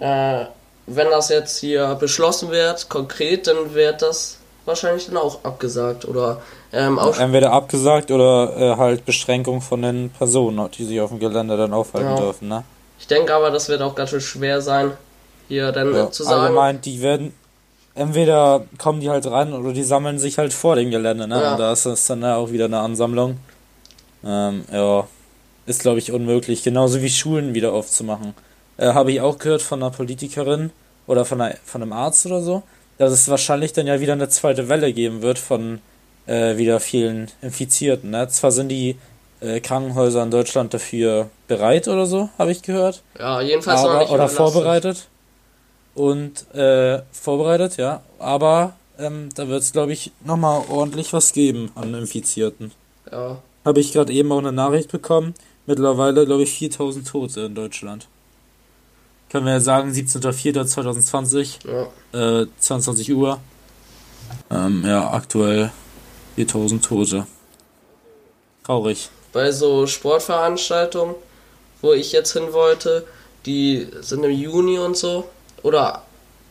S2: Äh, wenn das jetzt hier beschlossen wird, konkret, dann wird das wahrscheinlich dann auch abgesagt oder ähm, auch
S1: Entweder abgesagt oder äh, halt Beschränkung von den Personen, die sich auf dem Gelände dann aufhalten
S2: Ja.
S1: dürfen, ne?
S2: Ich denke aber, das wird auch ganz schön schwer sein, hier dann
S1: Ja,
S2: zu sagen.
S1: allgemein, die werden entweder kommen die halt ran oder die sammeln sich halt vor dem Gelände, ne?
S2: Ja.
S1: Und da ist das dann auch wieder eine Ansammlung. Ähm, ja, ist glaube ich unmöglich, genauso wie Schulen wieder aufzumachen. Äh, Habe ich auch gehört von einer Politikerin oder von, einer, von einem Arzt oder so, dass es wahrscheinlich dann ja wieder eine zweite Welle geben wird von äh, wieder vielen Infizierten. Ne? Zwar sind die äh, Krankenhäuser in Deutschland dafür bereit oder so, habe ich gehört
S2: Ja, jedenfalls noch
S1: aber,
S2: nicht
S1: oder
S2: überlastet.
S1: vorbereitet und äh, vorbereitet, ja, aber äh, ähm, da wird es, glaube ich, nochmal ordentlich was geben an Infizierten.
S2: Ja.
S1: Habe ich gerade eben auch eine Nachricht bekommen. Mittlerweile, glaube ich, 4000 Tote in Deutschland. Können wir ja sagen, 17.04.2020,
S2: Ja.
S1: äh, 22 Uhr. Ähm, ja, aktuell 4000 Tote. Traurig.
S2: Bei so Sportveranstaltungen, wo ich jetzt hin wollte, die sind im Juni und so. Oder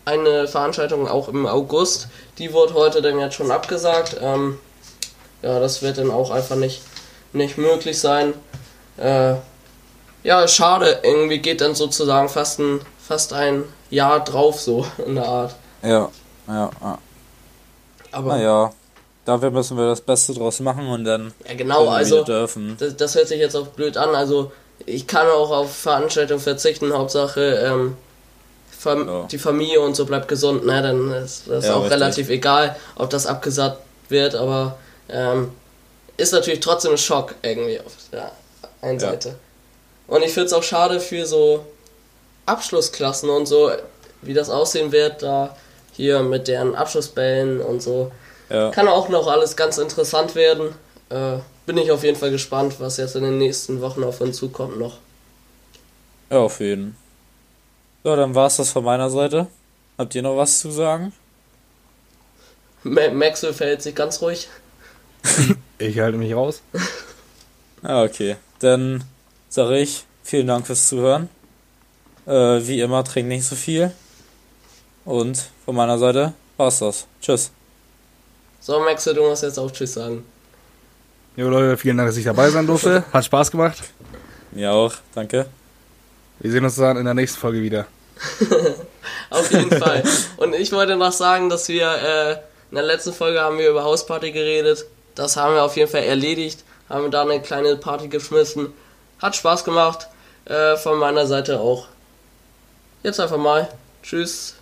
S2: eine Veranstaltung auch im August, die wurde heute dann jetzt schon abgesagt. Ähm, ja, das wird dann auch einfach nicht, nicht möglich sein. Äh, ja, schade, irgendwie geht dann sozusagen fast ein, fast ein Jahr drauf, so <laughs> in der Art.
S1: Ja, ja, ja.
S2: Aber
S1: Naja, dafür müssen wir das Beste draus machen und dann
S2: ja, genau, also
S1: dürfen.
S2: das, das hört sich jetzt auch blöd an. Also ich kann auch auf Veranstaltungen verzichten. Hauptsache ähm, Fam
S1: Ja.
S2: die Familie und so bleibt gesund. Ne? Dann ist das
S1: Ja,
S2: auch
S1: richtig.
S2: relativ egal, ob das abgesagt wird. Aber ähm, ist natürlich trotzdem ein Schock irgendwie auf der einen. Seite. Und ich finde es auch schade für so Abschlussklassen und so, wie das aussehen wird da hier mit deren Abschlussbällen und so. Kann auch noch alles ganz interessant werden. Äh, bin ich auf jeden Fall gespannt, was jetzt in den nächsten Wochen auf uns zukommt noch.
S1: ja, auf jeden. So, dann war's das von meiner Seite. Habt ihr noch was zu sagen?
S2: Ma Maxwell verhält sich ganz ruhig. <laughs>
S3: Ich halte mich raus.
S1: Ah, okay. Dann sage ich vielen Dank fürs Zuhören. Äh, wie immer, trink nicht so viel. Und von meiner Seite war's das. Tschüss.
S2: So, Maxwell, du musst jetzt auch Tschüss sagen.
S3: Jo Leute, vielen Dank, dass ich dabei sein durfte. <laughs> Hat Spaß gemacht.
S1: Mir auch. Danke.
S3: Wir sehen uns dann in der nächsten Folge wieder. <laughs>
S2: Auf jeden Fall. Und ich wollte noch sagen, dass wir äh, in der letzten Folge haben wir über Hausparty geredet. Das haben wir auf jeden Fall erledigt. Haben da eine kleine Party geschmissen. Hat Spaß gemacht. Äh, von meiner Seite auch. Jetzt einfach mal. Tschüss.